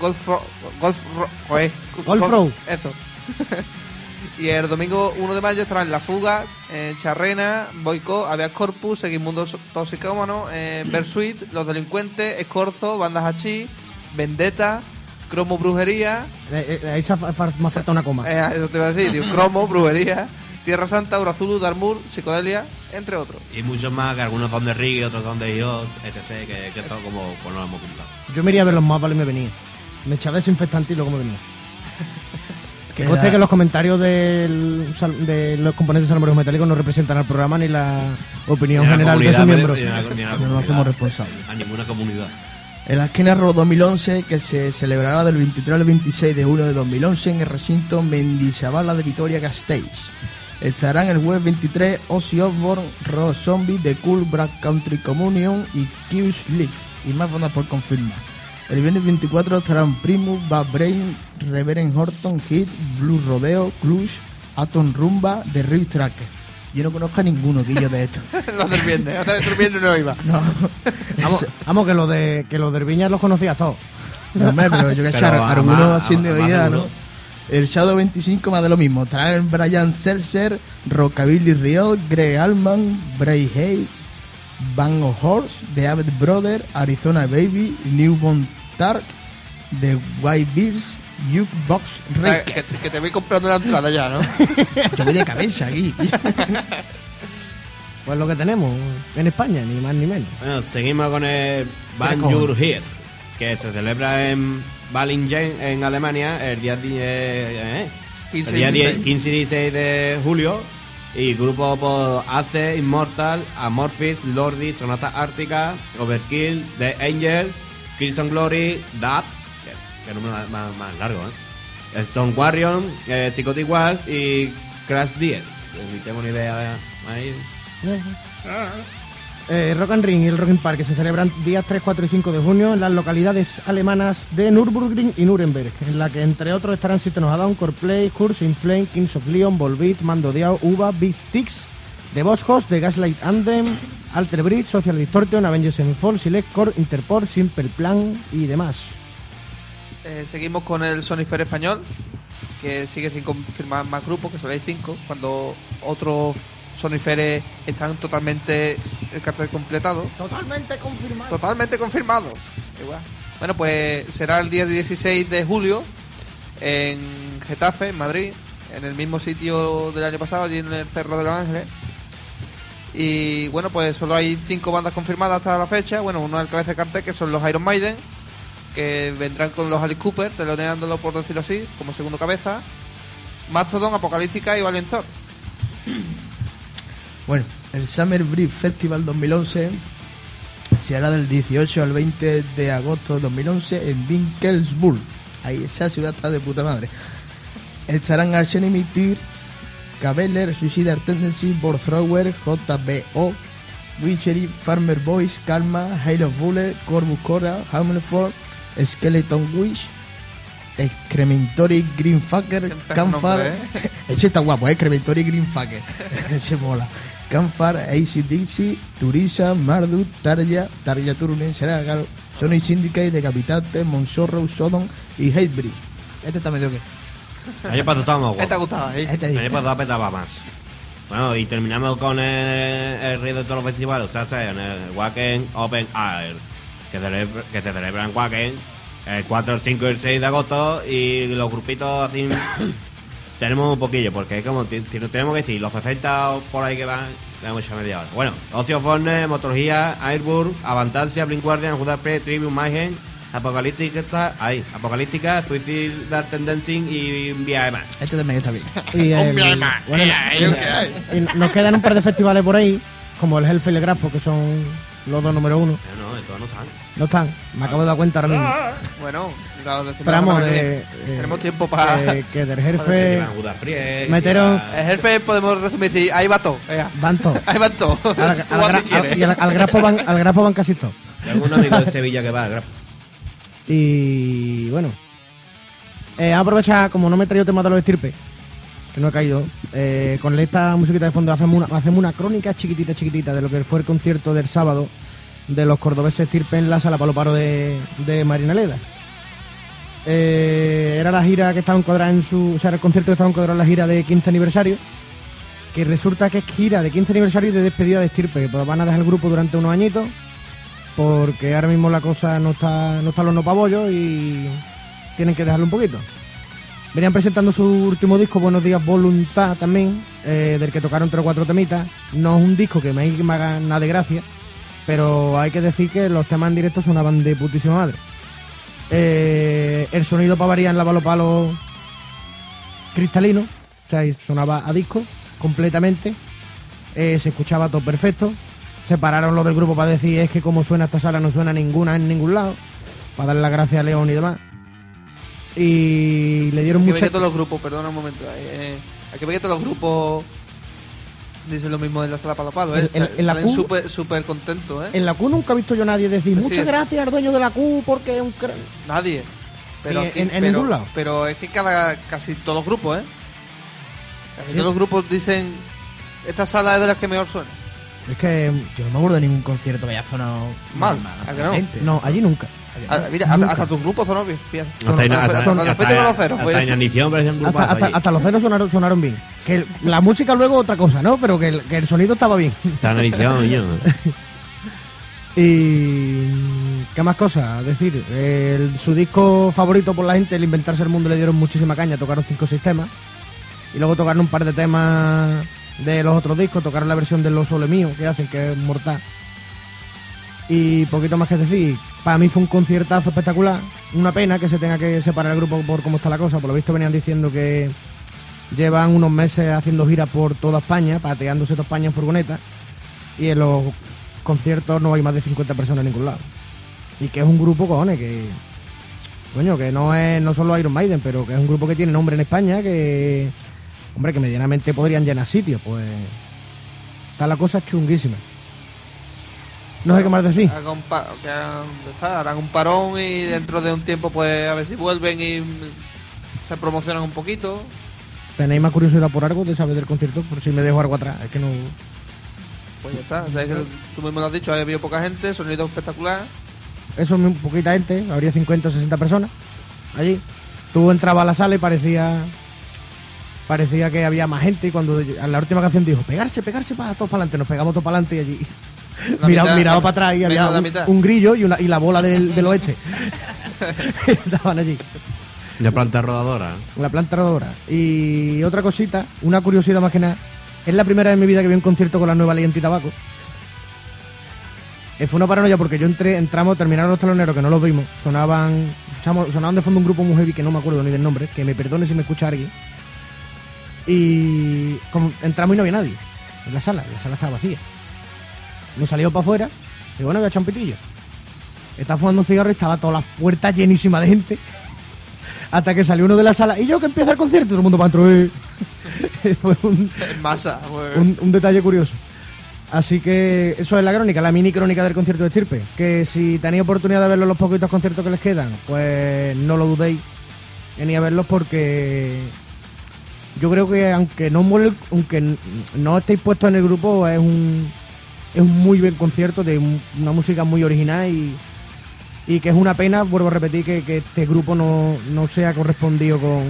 Golf. Ro- Golf. Ro- joder, Golf Golf- Row. Eso. y el domingo 1 de mayo estarán La Fuga, eh, Charrena, Boicot, Avias Corpus, Seguimundo Toxicómano, eh, Bersuit, Los Delincuentes, Escorzo, Bandas Hachi, Vendetta, Cromo Brujería. Eh, eh, ahí se ha- fa- me ha faltado una coma. Eh, eso te iba a decir, tío. Cromo, Brujería, Tierra Santa, Urazulu, Darmur, Psicodelia, entre otros. Y muchos más, que algunos son de Riggy, otros son de IOS, etc. Que, que esto como pues no lo hemos pintado. Yo me iría a ver los mapas y me venía. Me echaba desinfectante y luego me venía. Que conste que los comentarios del de los componentes de Salmoreos Metálicos no representan al programa ni la opinión Ni la general de sus miembros. ni la- ni la No nos hacemos responsables. A ninguna comunidad. El Asquena Rock 2011, que se celebrará del 23 al 26 de julio de 2011 en el recinto Mendizabala de Vitoria-Gasteiz. Estarán el jueves 23 Ozzy Osbourne, Rock Zombie, The Cool, Black Country Communion y Q's Leaf. Y más bandas por confirmar. El viernes 24 estarán Primus, Bad Brain, Reverend Horton, Hit, Blue Rodeo, Cluj, Atom Rumba, The Real Tracker. Yo no conozco a ninguno que yo de esto. los del viernes, hasta el viernes no iba. No, Vamos, vamos, que los de que los de Viñas los conocías todos. No, hombre, pero yo que sé, algunos más- así de a más oída, seguro. ¿no? El sábado 25 más de lo mismo. Traen Brian Seltzer, Rockabilly Riot, Greg Allman, Bray Hayes, of Horse, The Abbott Brother, Arizona Baby, Newborn Tark, The White Bears, Jukebox Ah, Rick. que, que te voy comprando la entrada ya, ¿no? Yo voy de cabeza aquí. Pues lo que tenemos en España, ni más ni menos. Bueno, seguimos con el Banjur Heath, que se celebra en Balingen, en Alemania, el día, die- eh, 15 el día y 10 16. 15 y 16 de julio. Y grupo por Ace, Immortal, Amorphis, Lordi, Sonata Ártica, Overkill, The Angel, Crimson Glory, That, que, número más, más- más largo, ¿eh? Stone Warrior, eh, Psychotic Waltz y Crash Diet. Ni tengo ni idea ahí. Eh, Rock and Ring y el Rocking Park se celebran días 3, 4 y 5 de junio en las localidades alemanas de Nürburgring y Nuremberg, en la que entre otros estarán System of a Down, Coreplay, Curse in Flame, Kings of Leon, Volbeat, Mando Diao, Uva, Big Sticks, The Boss Host, The Gaslight Anthem, Alter Bridge, Social Distortion, Avengers Sevenfold, Select Core, Interpol, Simple Plan y demás. Eh, seguimos con el Sonifer español, que sigue sin confirmar más grupos, que solo hay cinco, cuando otros Soniferes están totalmente el cartel completado. Totalmente confirmado. Totalmente confirmado. Bueno, pues será el día 16 de julio en Getafe, en Madrid, en el mismo sitio del año pasado, allí en el Cerro de los Ángeles. Y bueno, pues solo hay cinco bandas confirmadas hasta la fecha. Bueno, uno al cabeza de cartel, que son los Iron Maiden, que vendrán con los Alice Cooper, teloneándolo por decirlo así, como segundo cabeza. Mastodon, Apocalíptica y Valentor. Bueno, el Summer Breeze Festival 2011 se hará del 18 al 20 de agosto de 2011 en Dinkelsburg. Ahí esa ciudad está de puta madre. Estarán Arsenemy Tyr, Cabeller, Suicidal Tendency, Borthrower, JBO, Witchery, Farmer Boys, Karma, Hail of Bullet, Corvus Cora, Hammerford, Skeleton Wish, Excrementory Greenfucker, nombre, ¿eh? Ese está guapo, ¿eh? Greenfucker. Ese mola. Campfire, AC Dixie, Turisa, Marduk, Tarja, Tarja Turunen, Seragalo, Sonic Syndicate, Decapitate, Monsorrow, Sodom y Hatebreed. Este también tengo que. El año pasado estábamos ¿Qué te ha guapos. gustado? eh? Este El año pasado petaba más. Bueno, y terminamos con el, el rey de todos los festivales, o sea, en el Wacken Open Air, que, celebra- que se celebra en Wacken el 4, el 5 y el 6 de agosto. Y los grupitos así tenemos un poquillo, porque es como tenemos que decir, los 60 por ahí que van, tenemos ya media hora. Bueno, Ocio Forne, Motorgía, Airburg, Avantasia, Blink Guardian, Judas Priest, Trivium, Mayhem, Apocalíptica, está ahí, Apocalíptica, Suicide, Dark Tendencing y un viaje más. Este también está bien. Y, el- bueno, y- y nos quedan un par de festivales por ahí, como el Hellfire y el Graspo, que son los dos número uno. No, no, estos no están. No están, me acabo de dar cuenta ahora mismo. Bueno, la semana que eh, eh, tenemos tiempo para. que, que del jefe Metieron- El jefe podemos resumir y decir, ahí va todo. van todos. Ahí van todos. Al, al al- al- al grapo van, al grapo van casi todos. Tengo un amigo de Sevilla que va, gra- Y bueno, eh, aprovechar, como no me he traído temas de los estirpes, que no he caído, eh, con esta musiquita de fondo hacemos una, hacemos una crónica chiquitita, chiquitita de lo que fue el concierto del sábado de los cordobeses estirpe en la sala Paloparo de, de Marinaleda. Eh, era la gira que estaba encuadrada en su. O sea, era el concierto que estaba encuadrado en la gira de 15 aniversario. Que resulta que es gira de 15 aniversario y de despedida de estirpe. Pues van a dejar el grupo durante unos añitos. Porque ahora mismo la cosa no está, no está los no pabollos y tienen que dejarlo un poquito. Venían presentando su último disco, Buenos Días Voluntad también, eh, del que tocaron tres o cuatro temitas. No es un disco que me, haga nada de gracia, pero hay que decir que los temas en directo sonaban de putísima madre. Eh, el sonido para variar en la palo palo cristalino, o sea, sonaba a disco completamente. Eh, se escuchaba todo perfecto. Separaron los del grupo para decir es que como suena esta sala no suena ninguna en ningún lado. Para darle las gracias a León y demás. Y le dieron que todos los grupos, perdona un momento. eh, hay que ver que todos los grupos dicen lo mismo en la sala Palo Palo, ¿eh? En- en- en la Q- súper contentos, ¿eh? En la Q nunca he visto yo a nadie decir Sí. muchas gracias al dueño de la Q porque es un... cra-". Nadie. Pero aquí- en- en pero- ningún lado. Pero es que cada, casi todos los grupos, ¿eh? Casi Sí. todos los grupos dicen, esta sala es de las que mejor suena. Es que... Yo no me acuerdo de ningún concierto que haya sonado Mal, ¿a que no? malamente. No, allí nunca. Ah, mira, hasta, Nunca. hasta tus grupos sonó bien. Hasta, los ceros, hasta pues. inanición Hasta, los ceros sonaron, sonaron bien. Que la música luego otra cosa, ¿no? Pero que el, que el sonido estaba bien. Está niño. Y... ¿Qué más cosas? Decir, el- su disco favorito por la gente, el Inventarse el Mundo, le dieron muchísima caña, tocaron cinco o seis temas. Y luego tocaron un par de temas de los otros discos, tocaron la versión de Los Sole Mío, que hacen, que es mortal. Y poquito más que decir, para mí fue un conciertazo espectacular. Una pena que se tenga que separar el grupo por cómo está la cosa. Por lo visto venían diciendo que llevan unos meses haciendo giras por toda España, pateándose toda España en furgoneta. Y en los conciertos no hay más de 50 personas en ningún lado. Y que es un grupo, cojones, que. Coño, que no es no solo Iron Maiden, pero que es un grupo que tiene nombre en España, que. Hombre, que medianamente podrían llenar sitios, pues. Está la cosa chunguísima. No sé qué más decir. Hagan un pa- que hagan, ya está, harán un parón y dentro de un tiempo, pues a ver si vuelven y se promocionan un poquito. ¿Tenéis más curiosidad por algo de saber del concierto? Por si me dejo algo atrás. Es que no. Pues ya está. O sea, es que tú mismo lo has dicho, ha habido poca gente, sonido espectacular. Eso es poquita gente, habría 50 o 60 personas allí. Tú entrabas a la sala y parecía parecía que había más gente y cuando a la última canción dijo pegarse, pegarse para todos para adelante, nos pegamos todos para adelante y allí La miraba, mitad- miraba para atrás y había la un, grillo y, una, y la bola del, del oeste. Estaban allí, De planta rodadora. la planta rodadora. Y otra cosita, una curiosidad más que nada, es la primera vez en mi vida que vi un concierto con la nueva ley anti-tabaco. Eh, fue una paranoia porque yo entré, entramos, terminaron los taloneros que no los vimos, sonaban, sonaban de fondo un grupo muy heavy que no me acuerdo ni del nombre, que me perdone si me escucha alguien. Y como entramos y no había nadie en la sala, la sala estaba vacía. Nos salió para afuera y bueno, había champitillo. Estaba fumando un cigarro y estaba todas las puertas llenísimas de gente. Hasta que salió uno de la sala y yo que empieza el concierto, todo el mundo para adentro. eh. Fue un, masa. un, un detalle curioso. Así que eso es la crónica, la mini crónica del concierto de Estirpe. Que si tenéis oportunidad de verlo los poquitos conciertos que les quedan, pues no lo dudéis en ir a verlos porque yo creo que aunque no aunque no estéis puestos en el grupo, es un es un muy buen concierto de un- una música muy original y, y que es una pena, vuelvo a repetir, que, que este grupo no, no sea correspondido con,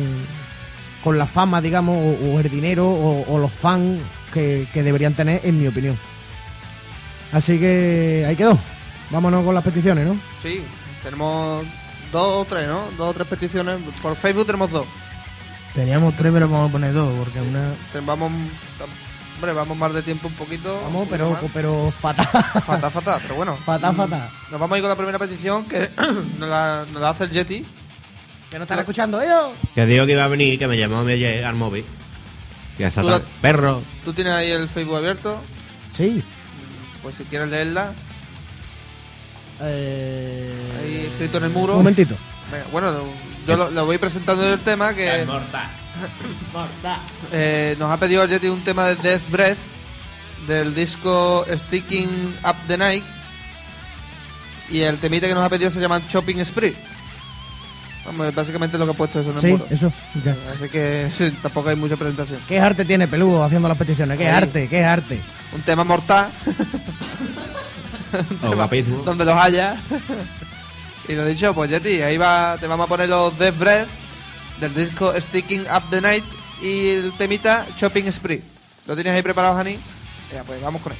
con la fama, digamos, o, el dinero o, o los fans que, que deberían tener, en mi opinión. Así que ahí quedó. Vámonos con las peticiones, ¿no? Sí, tenemos dos o tres, ¿no? Dos o tres peticiones. Por Facebook tenemos dos. Teníamos tres, pero vamos a poner dos, porque una. Vamos, hombre, vamos más de tiempo un poquito. Vamos, un pero, pero fatal. Fatal, fatal, pero bueno. Fatal, Mm, fatal. Nos vamos a ir con la primera petición que nos la, nos la hace el Yeti. que no están escuchando ellos. Que digo que iba a venir, que me llamó ayer al móvil. Que esa Tú la- tarde- Perro. Tú tienes ahí el Facebook abierto. Sí. Pues si quieres leerla. Eh, Ahí escrito en el muro. Un momentito. Venga, bueno, yo lo, lo voy presentando el tema que eh, nos ha pedido el Yeti un tema de Death Breath del disco Sticking Up the Night y el temita que nos ha pedido se llama Shopping Spree. Vamos, básicamente lo que ha puesto eso en el Sí, muro. eso. ya. Así que sí, tampoco hay mucha presentación. ¿Qué arte tiene peludo haciendo las peticiones? ¿Qué Ahí. arte? ¿Qué arte? Un tema mortal. O guapísimo. donde los haya. Y lo dicho, pues Yeti, ahí va, te vamos a poner los Death Breath del disco Sticking Up the Night y el temita Shopping Spree. ¿Lo tienes ahí preparado, Hani? Ya, pues vamos con él.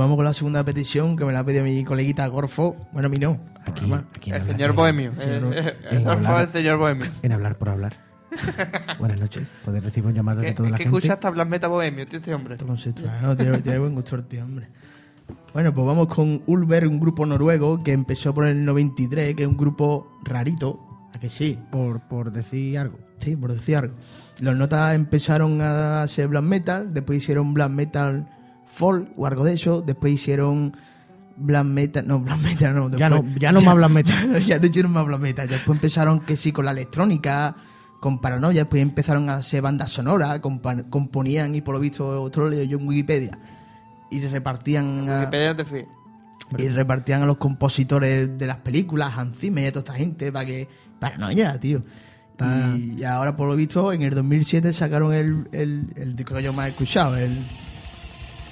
Vamos con la segunda petición que me la ha pedido mi coleguita Gorfo. Bueno, a mí no. Aquí, aquí El hablar- señor Bohemio. Sí, Eh, no. eh, En el Orfo hablar- del señor Bohemio. En hablar por hablar. Buenas noches. Poder recibir llamadas de ¿Qué, toda la qué gente. escucha hasta Black Meta Bohemio, tío, este hombre? Conceptual, no, tiene, tiene buen gusto el tío, hombre. Bueno, pues vamos con Ulver, un grupo noruego que empezó por el 93, que es un grupo rarito. ¿A que sí? Por, por decir algo. Sí, por decir algo. Los notas empezaron a hacer black metal, después hicieron black metal folk o algo de eso, después hicieron Black Metal, no, Black Metal no. Ya no- ya no más Black Metal. Ya, no- ya no hicieron más Black Metal. Después empezaron que sí con la electrónica, con paranoia, después empezaron a hacer bandas sonoras, componían y por lo visto, otro lo leo yo en Wikipedia, y repartían a, Wikipedia te fíes. y repartían a los compositores de las películas, Hans Zimmer y a toda esta gente, para que... Paranoia, tío. Y ahora, por lo visto, en el 2007 sacaron el, el, el disco que yo más he escuchado, el,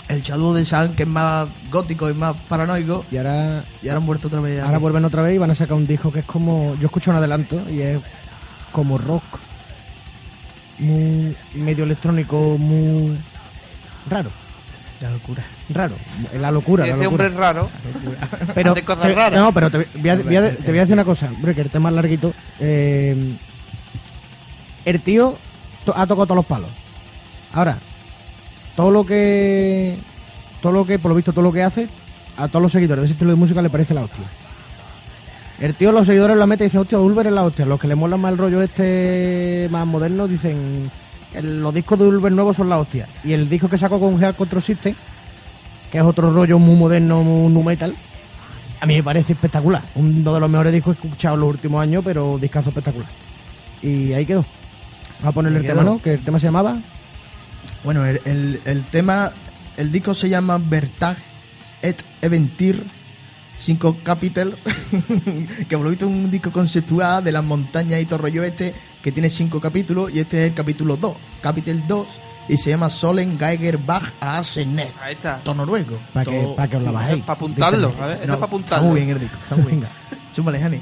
el Shadow de Sun, que es más gótico y más paranoico. Y ahora, Y ahora han vuelto otra vez ahora vuelven otra vez y van a sacar un disco que es como. Yo escucho un adelanto y es como rock. Muy medio electrónico, muy raro. La locura. Raro. La locura. Si la ese locura. hombre es raro. Pero, hace cosas te- raras. No, pero te voy, a, voy a- te voy a decir una cosa, hombre, que el tema es larguito. Eh, el tío to- ha tocado todos los palos. Ahora, todo lo que. Todo lo que, por lo visto, todo lo que hace, a todos los seguidores de ese estilo de música le parece la hostia. El tío, los seguidores la mete y dicen, hostia, Ulver es la hostia. Los que le mola más el rollo este más moderno dicen, "El- los discos de Ulver nuevos son la hostia. Y el disco que sacó con Heart Control System, que es otro rollo muy moderno, muy nu metal, a mí me parece espectacular. Uno de los mejores discos que he escuchado en los últimos años, pero discazo espectacular. Y ahí quedó. Vamos a ponerle el tema. ¿no? Que el tema se llamaba. Bueno, el, el, el tema, el disco se llama Vertage et Eventir 5 Capital, que por lo visto es un disco conceptual de las montañas y todo rollo este, que tiene cinco capítulos, y este es el capítulo 2, Capital 2, y se llama Solen Geiger Bach a Asenet. Ahí está. Todo noruego. Para que, todo- pa' que os la bajéis. Para apuntarlo. Esto No, es para Está apuntarlo. muy bien el disco, está muy bien. Súmale, Jani.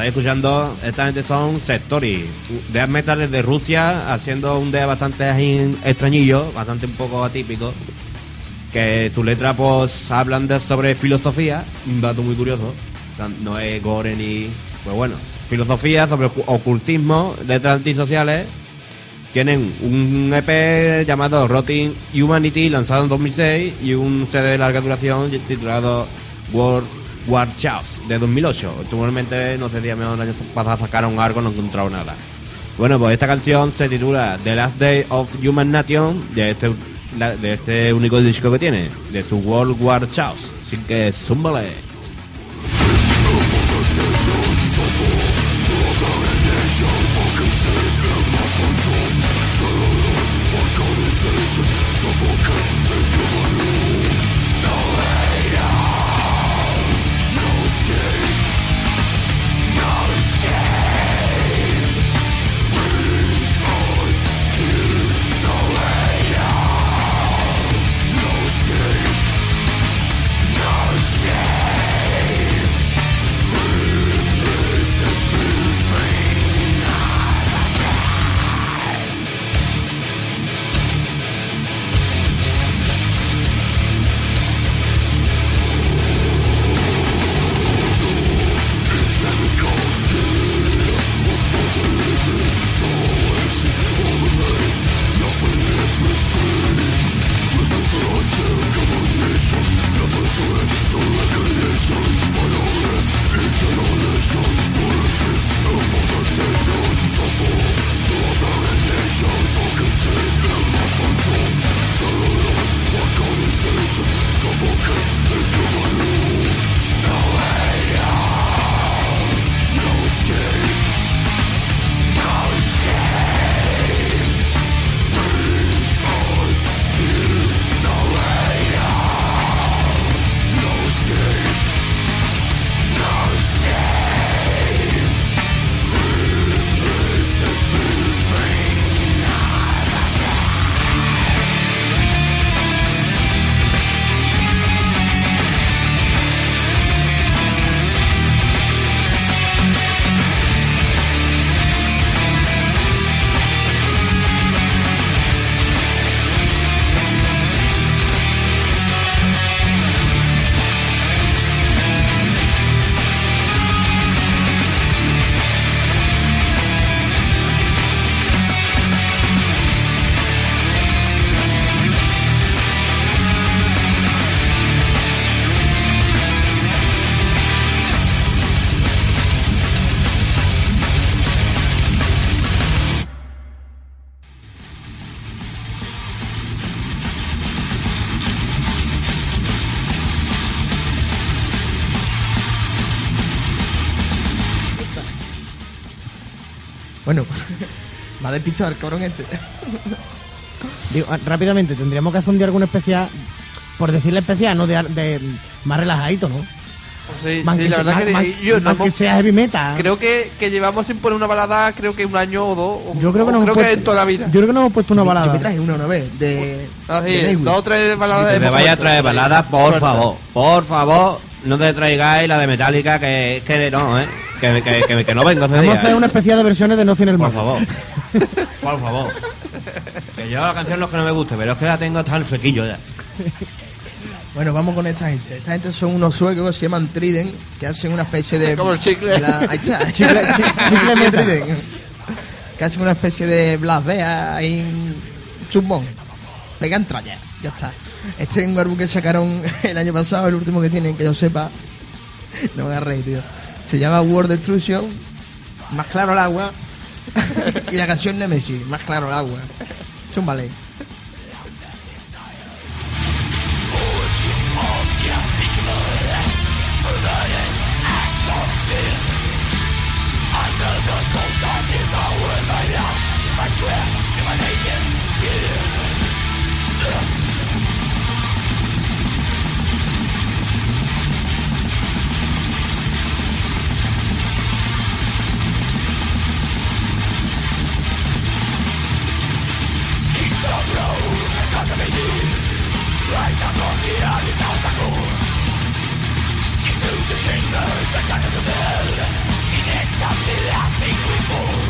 Estáis escuchando, esta gente son Sectori, death metal desde Rusia, haciendo un death bastante extrañillo, bastante un poco atípico. Que sus letras pues hablan de, sobre filosofía, un dato muy curioso. No es gore ni. Pues bueno, filosofía sobre ocu- ocultismo, letras antisociales. Tienen un EP llamado Rotting Humanity, lanzado en 2006, y un CD de larga duración titulado World War Chaos, de 2008. Actualmente, no sé, días el año pasado sacaron algo, no he encontrado nada. Bueno, pues esta canción se titula The Last Day of Human Nation, de este, de este único disco que tiene, de su World War Chaos. Así que, zúmbale. El cabrón este. Digo, rápidamente, tendríamos que hacer un día algún especial, por decirle especial, no de, de más relajadito, ¿no? Pues sí, Más sí, que la verdad más- que más- yo no que sea heavy metal. creo que, que llevamos sin poner una balada, creo que un año o dos. o- yo creo que no hemos creo puesto, que en toda la vida. Yo creo que no hemos puesto una Yo me balada. traje una una vez de. Ah, sí, de dos o tres baladas Que te vaya a traer baladas, por Suerte. favor. Por favor, no te traigáis la de Metallica, que es que no, ¿eh? Que, que, que, que no vengo ese Vamos día. a hacer ¿eh? una especial de versiones de No Cien el Por favor. Por favor. Que yo la canción no es que no me guste, pero es que la tengo hasta el flequillo ya. Bueno, vamos con esta gente. Esta gente son unos suecos que se llaman Triden, que hacen una especie de. Como el chicle. Bla- ahí está. Chicle- chi- chicle. Triden. Que hacen una especie de Blast Bear ahí en Chumón. Pegan tralla, ya está. Este es un álbum que sacaron el año pasado, el último que tienen, que yo sepa. No me agarréis, tío. Se llama World Destruction. Más claro el agua. y la canción Nemesis, más claro el agua. Chúmbale. Into the chambers, I got to the bell. In ecstasy, I we fall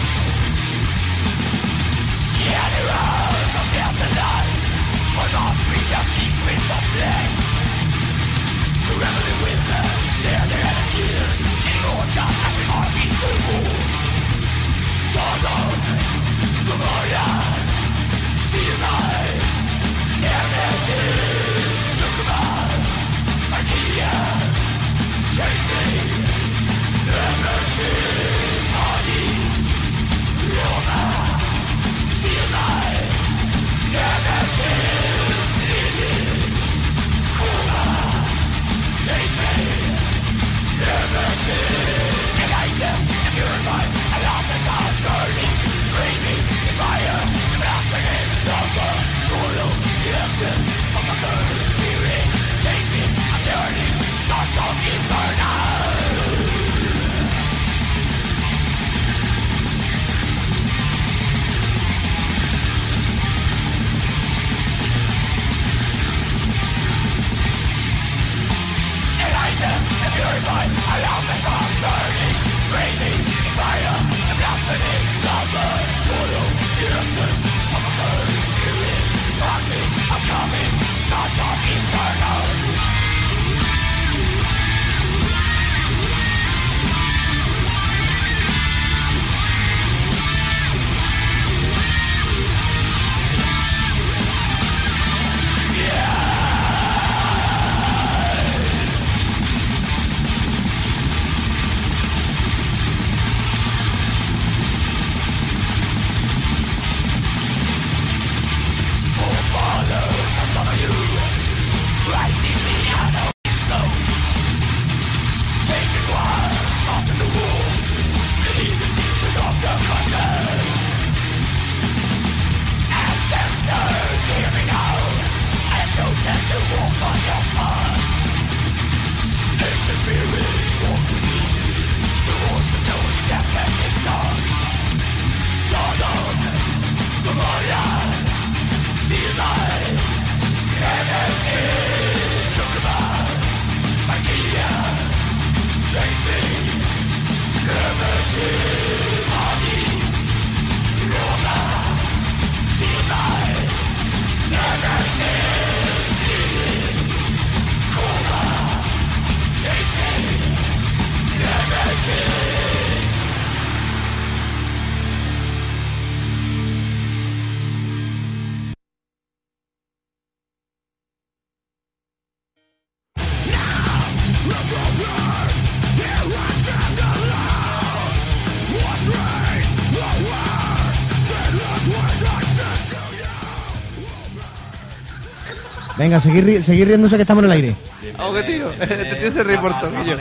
Venga, seguir, ri- seguir riéndose que estamos en el aire. ¿Algo que tío? Este tío se ríe por yo.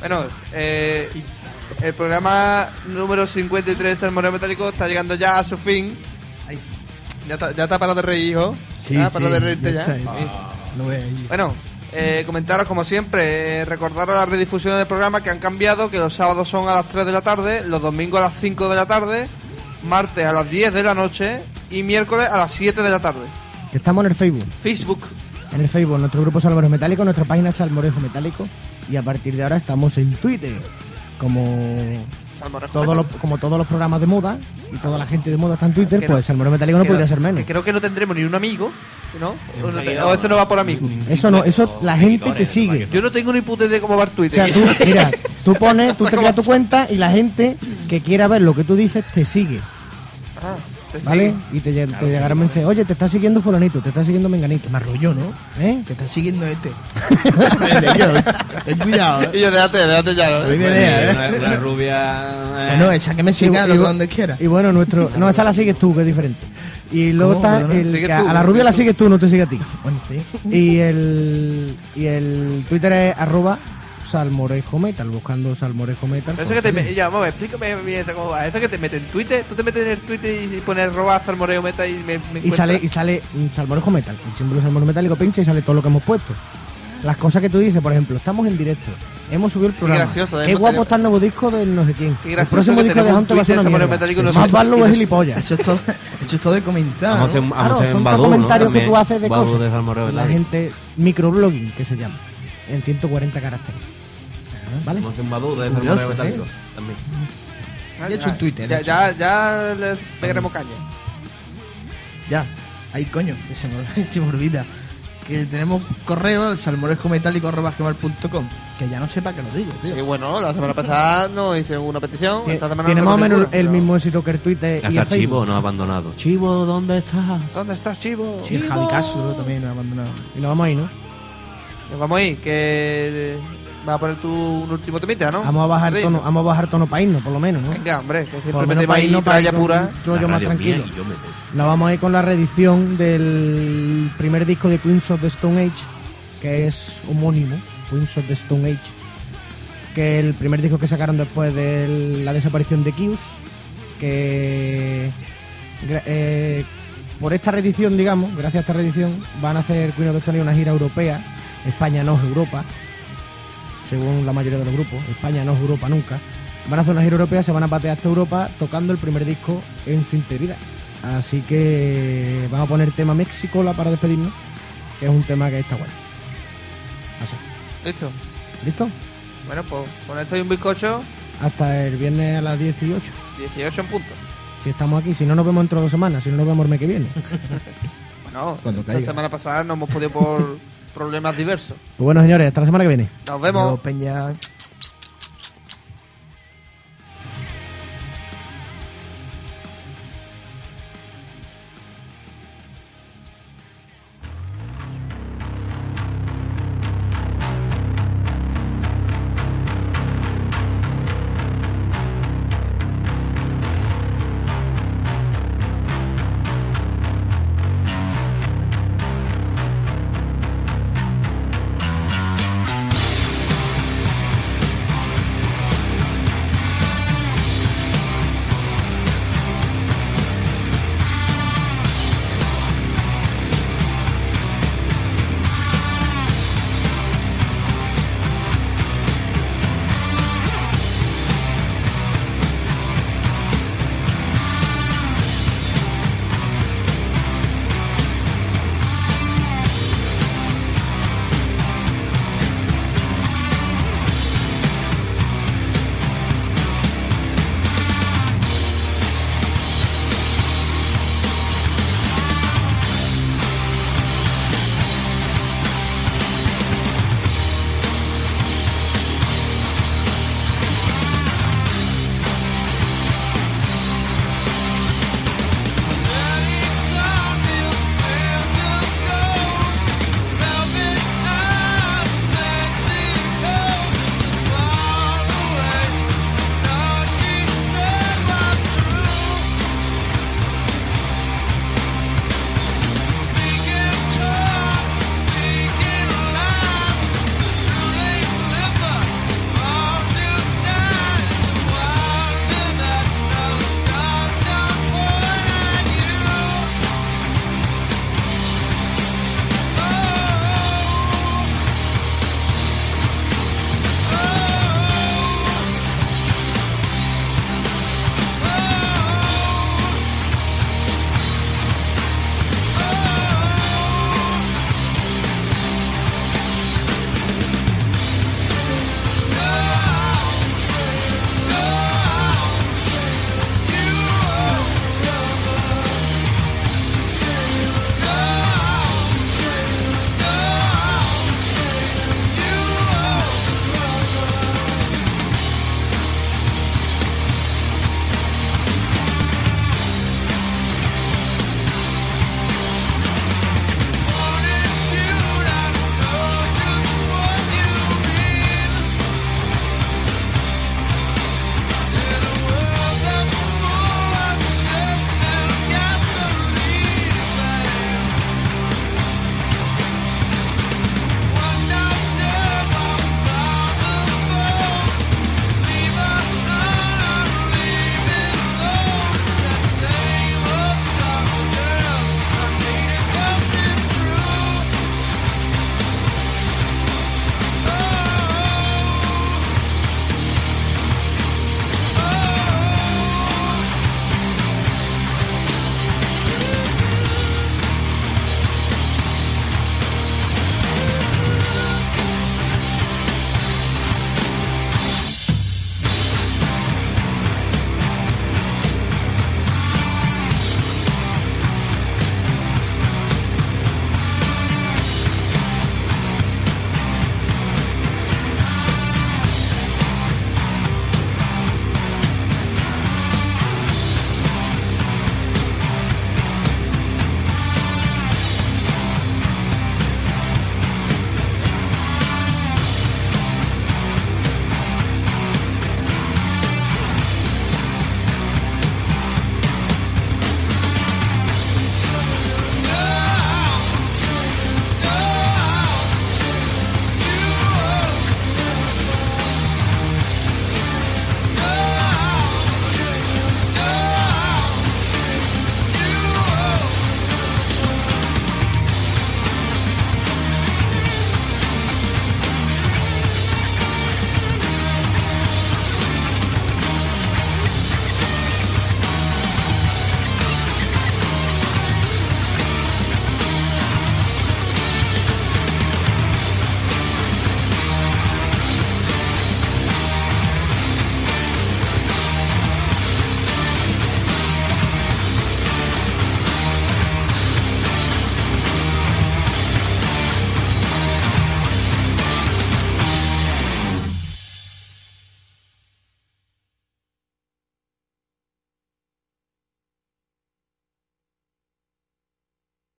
Bueno, eh, el programa número 53 del Moreno Metálico está llegando ya a su fin. Ya está, ya está parado de reír, hijo. ¿Ya de reírte ya? está, Sí. No voy a ir. Bueno, eh, comentaros como siempre, eh, recordaros las redifusiones del programa que han cambiado, que los sábados son a las 3 de la tarde, los domingos a las 5 de la tarde, martes a las 10 de la noche y miércoles a las 7 de la tarde. Que estamos en el Facebook. Facebook. En el Facebook, nuestro grupo Salmorejo Metálico, nuestra página Salmorejo Metálico. Y a partir de ahora estamos en Twitter. Como todos los, como todos los programas de moda y toda la gente de moda está en Twitter, Que no- pues Salmorejo Metálico no podría ser menos. que creo que no tendremos ni un amigo, ¿no? O, no te- seguidor. o eso no va por amigo. Eso no, eso la gente te sigue. Yo no tengo ni puta idea de cómo va el O Twitter. sea, tú, mira, tú pones, tú te creas tu cuenta y la gente que quiera ver lo que tú dices te sigue, Ah, te ¿vale? Y te, te llegará un mensaje, oye, te está siguiendo fulanito, te está siguiendo menganito, Me arrolló, ¿no? ¿eh? Te está siguiendo este. Ten cuidado, ¿eh? Y yo, déjate, déjate ya, ¿no? Bien, ¿eh? Una, una rubia. eh, Bueno, echa que me siga Y- lo que donde quiera. Y bueno, nuestro. No, esa la sigues tú, que es diferente. Y luego ¿Cómo? está el Sigues que a tú, a la rubia la Sigues sigues tú, no te sigue a ti. Bueno, sí. Y el. Y el Twitter es arroba salmorejo metal, buscando salmorejo metal. Pero eso que te me- ya, vamos, explícame bien cómo va. Esto que te mete en Twitter, tú te metes en el Twitter y pones roba Salmoreo Meta y me, me Y sale, y sale un salmorejo metal. El símbolo salmorejo metálico pincha y sale todo lo que hemos puesto. Las cosas que tú dices, por ejemplo, estamos en directo. Hemos subido el programa. gracioso, ¿eh? Qué Hemos guapo tenido- está el nuevo disco del no sé quién. Qué el gracioso próximo disco de Hunter va a ser una Salmorejo mierda. Y Más Barlow y es gilipollas. Eso es todo, eso es todo de comentar. Vamos vamos son comentarios que tú haces de Badu cosas. de Salmoreo La gente, microblogging, que se llama. en 140 caracteres. ¿Vale? Un Badu de Curioso, Salmoreo Metálico. ¿eh? También. Ya he hecho un Twitter, Ya, hecho. ya, ya le pegaremos caña. Ya, ahí coño, que se me, se me olvida. Que tenemos correo al salmorescometálico.com. Que ya no sepa que lo digo, tío. Y bueno, la semana pasada nos hice una petición. Esta semana Tiene no más o menos ninguna, el mismo éxito que el Twitter y Hasta el Facebook. Chivo no ha abandonado. Chivo, ¿dónde estás? ¿Dónde estás, chivo? Y el Javi Castro también nos ha abandonado. Y nos vamos ahí, ¿no? Nos vamos ahí, que eh, vas a poner tú un último temita, ¿no? Vamos a bajar Sí. tono, vamos a bajar tono para irnos, por lo menos, ¿no? Venga, hombre, que siempre metemos para ahí irnos para tralla pura. rollo La más tranquilo. y yo me voy. Nos vamos a ir con la reedición del primer disco de Queens of the Stone Age, que es homónimo, Queens of the Stone Age, que es el primer disco que sacaron después de la desaparición de Kius, que eh, por esta reedición, digamos, gracias a esta reedición, van a hacer Queens of the Stone Age una gira europea, España no es Europa, según la mayoría de los grupos, España no es Europa nunca. Van a hacer una gira europea, se van a patear hasta Europa tocando el primer disco en su integridad. Así que vamos a poner tema Mexicola para despedirnos, que es un tema que está bueno. Así. Listo. ¿Listo? Bueno, pues con esto y un bizcocho, Hasta el viernes a las 18. 18 en punto. Si estamos aquí, si no nos vemos dentro de dos semanas, si no nos vemos el mes que viene. Bueno, Cuando caiga. semana pasada no hemos podido por problemas diversos. Pues bueno, señores, hasta la semana que viene. Nos vemos. Adiós, Peña.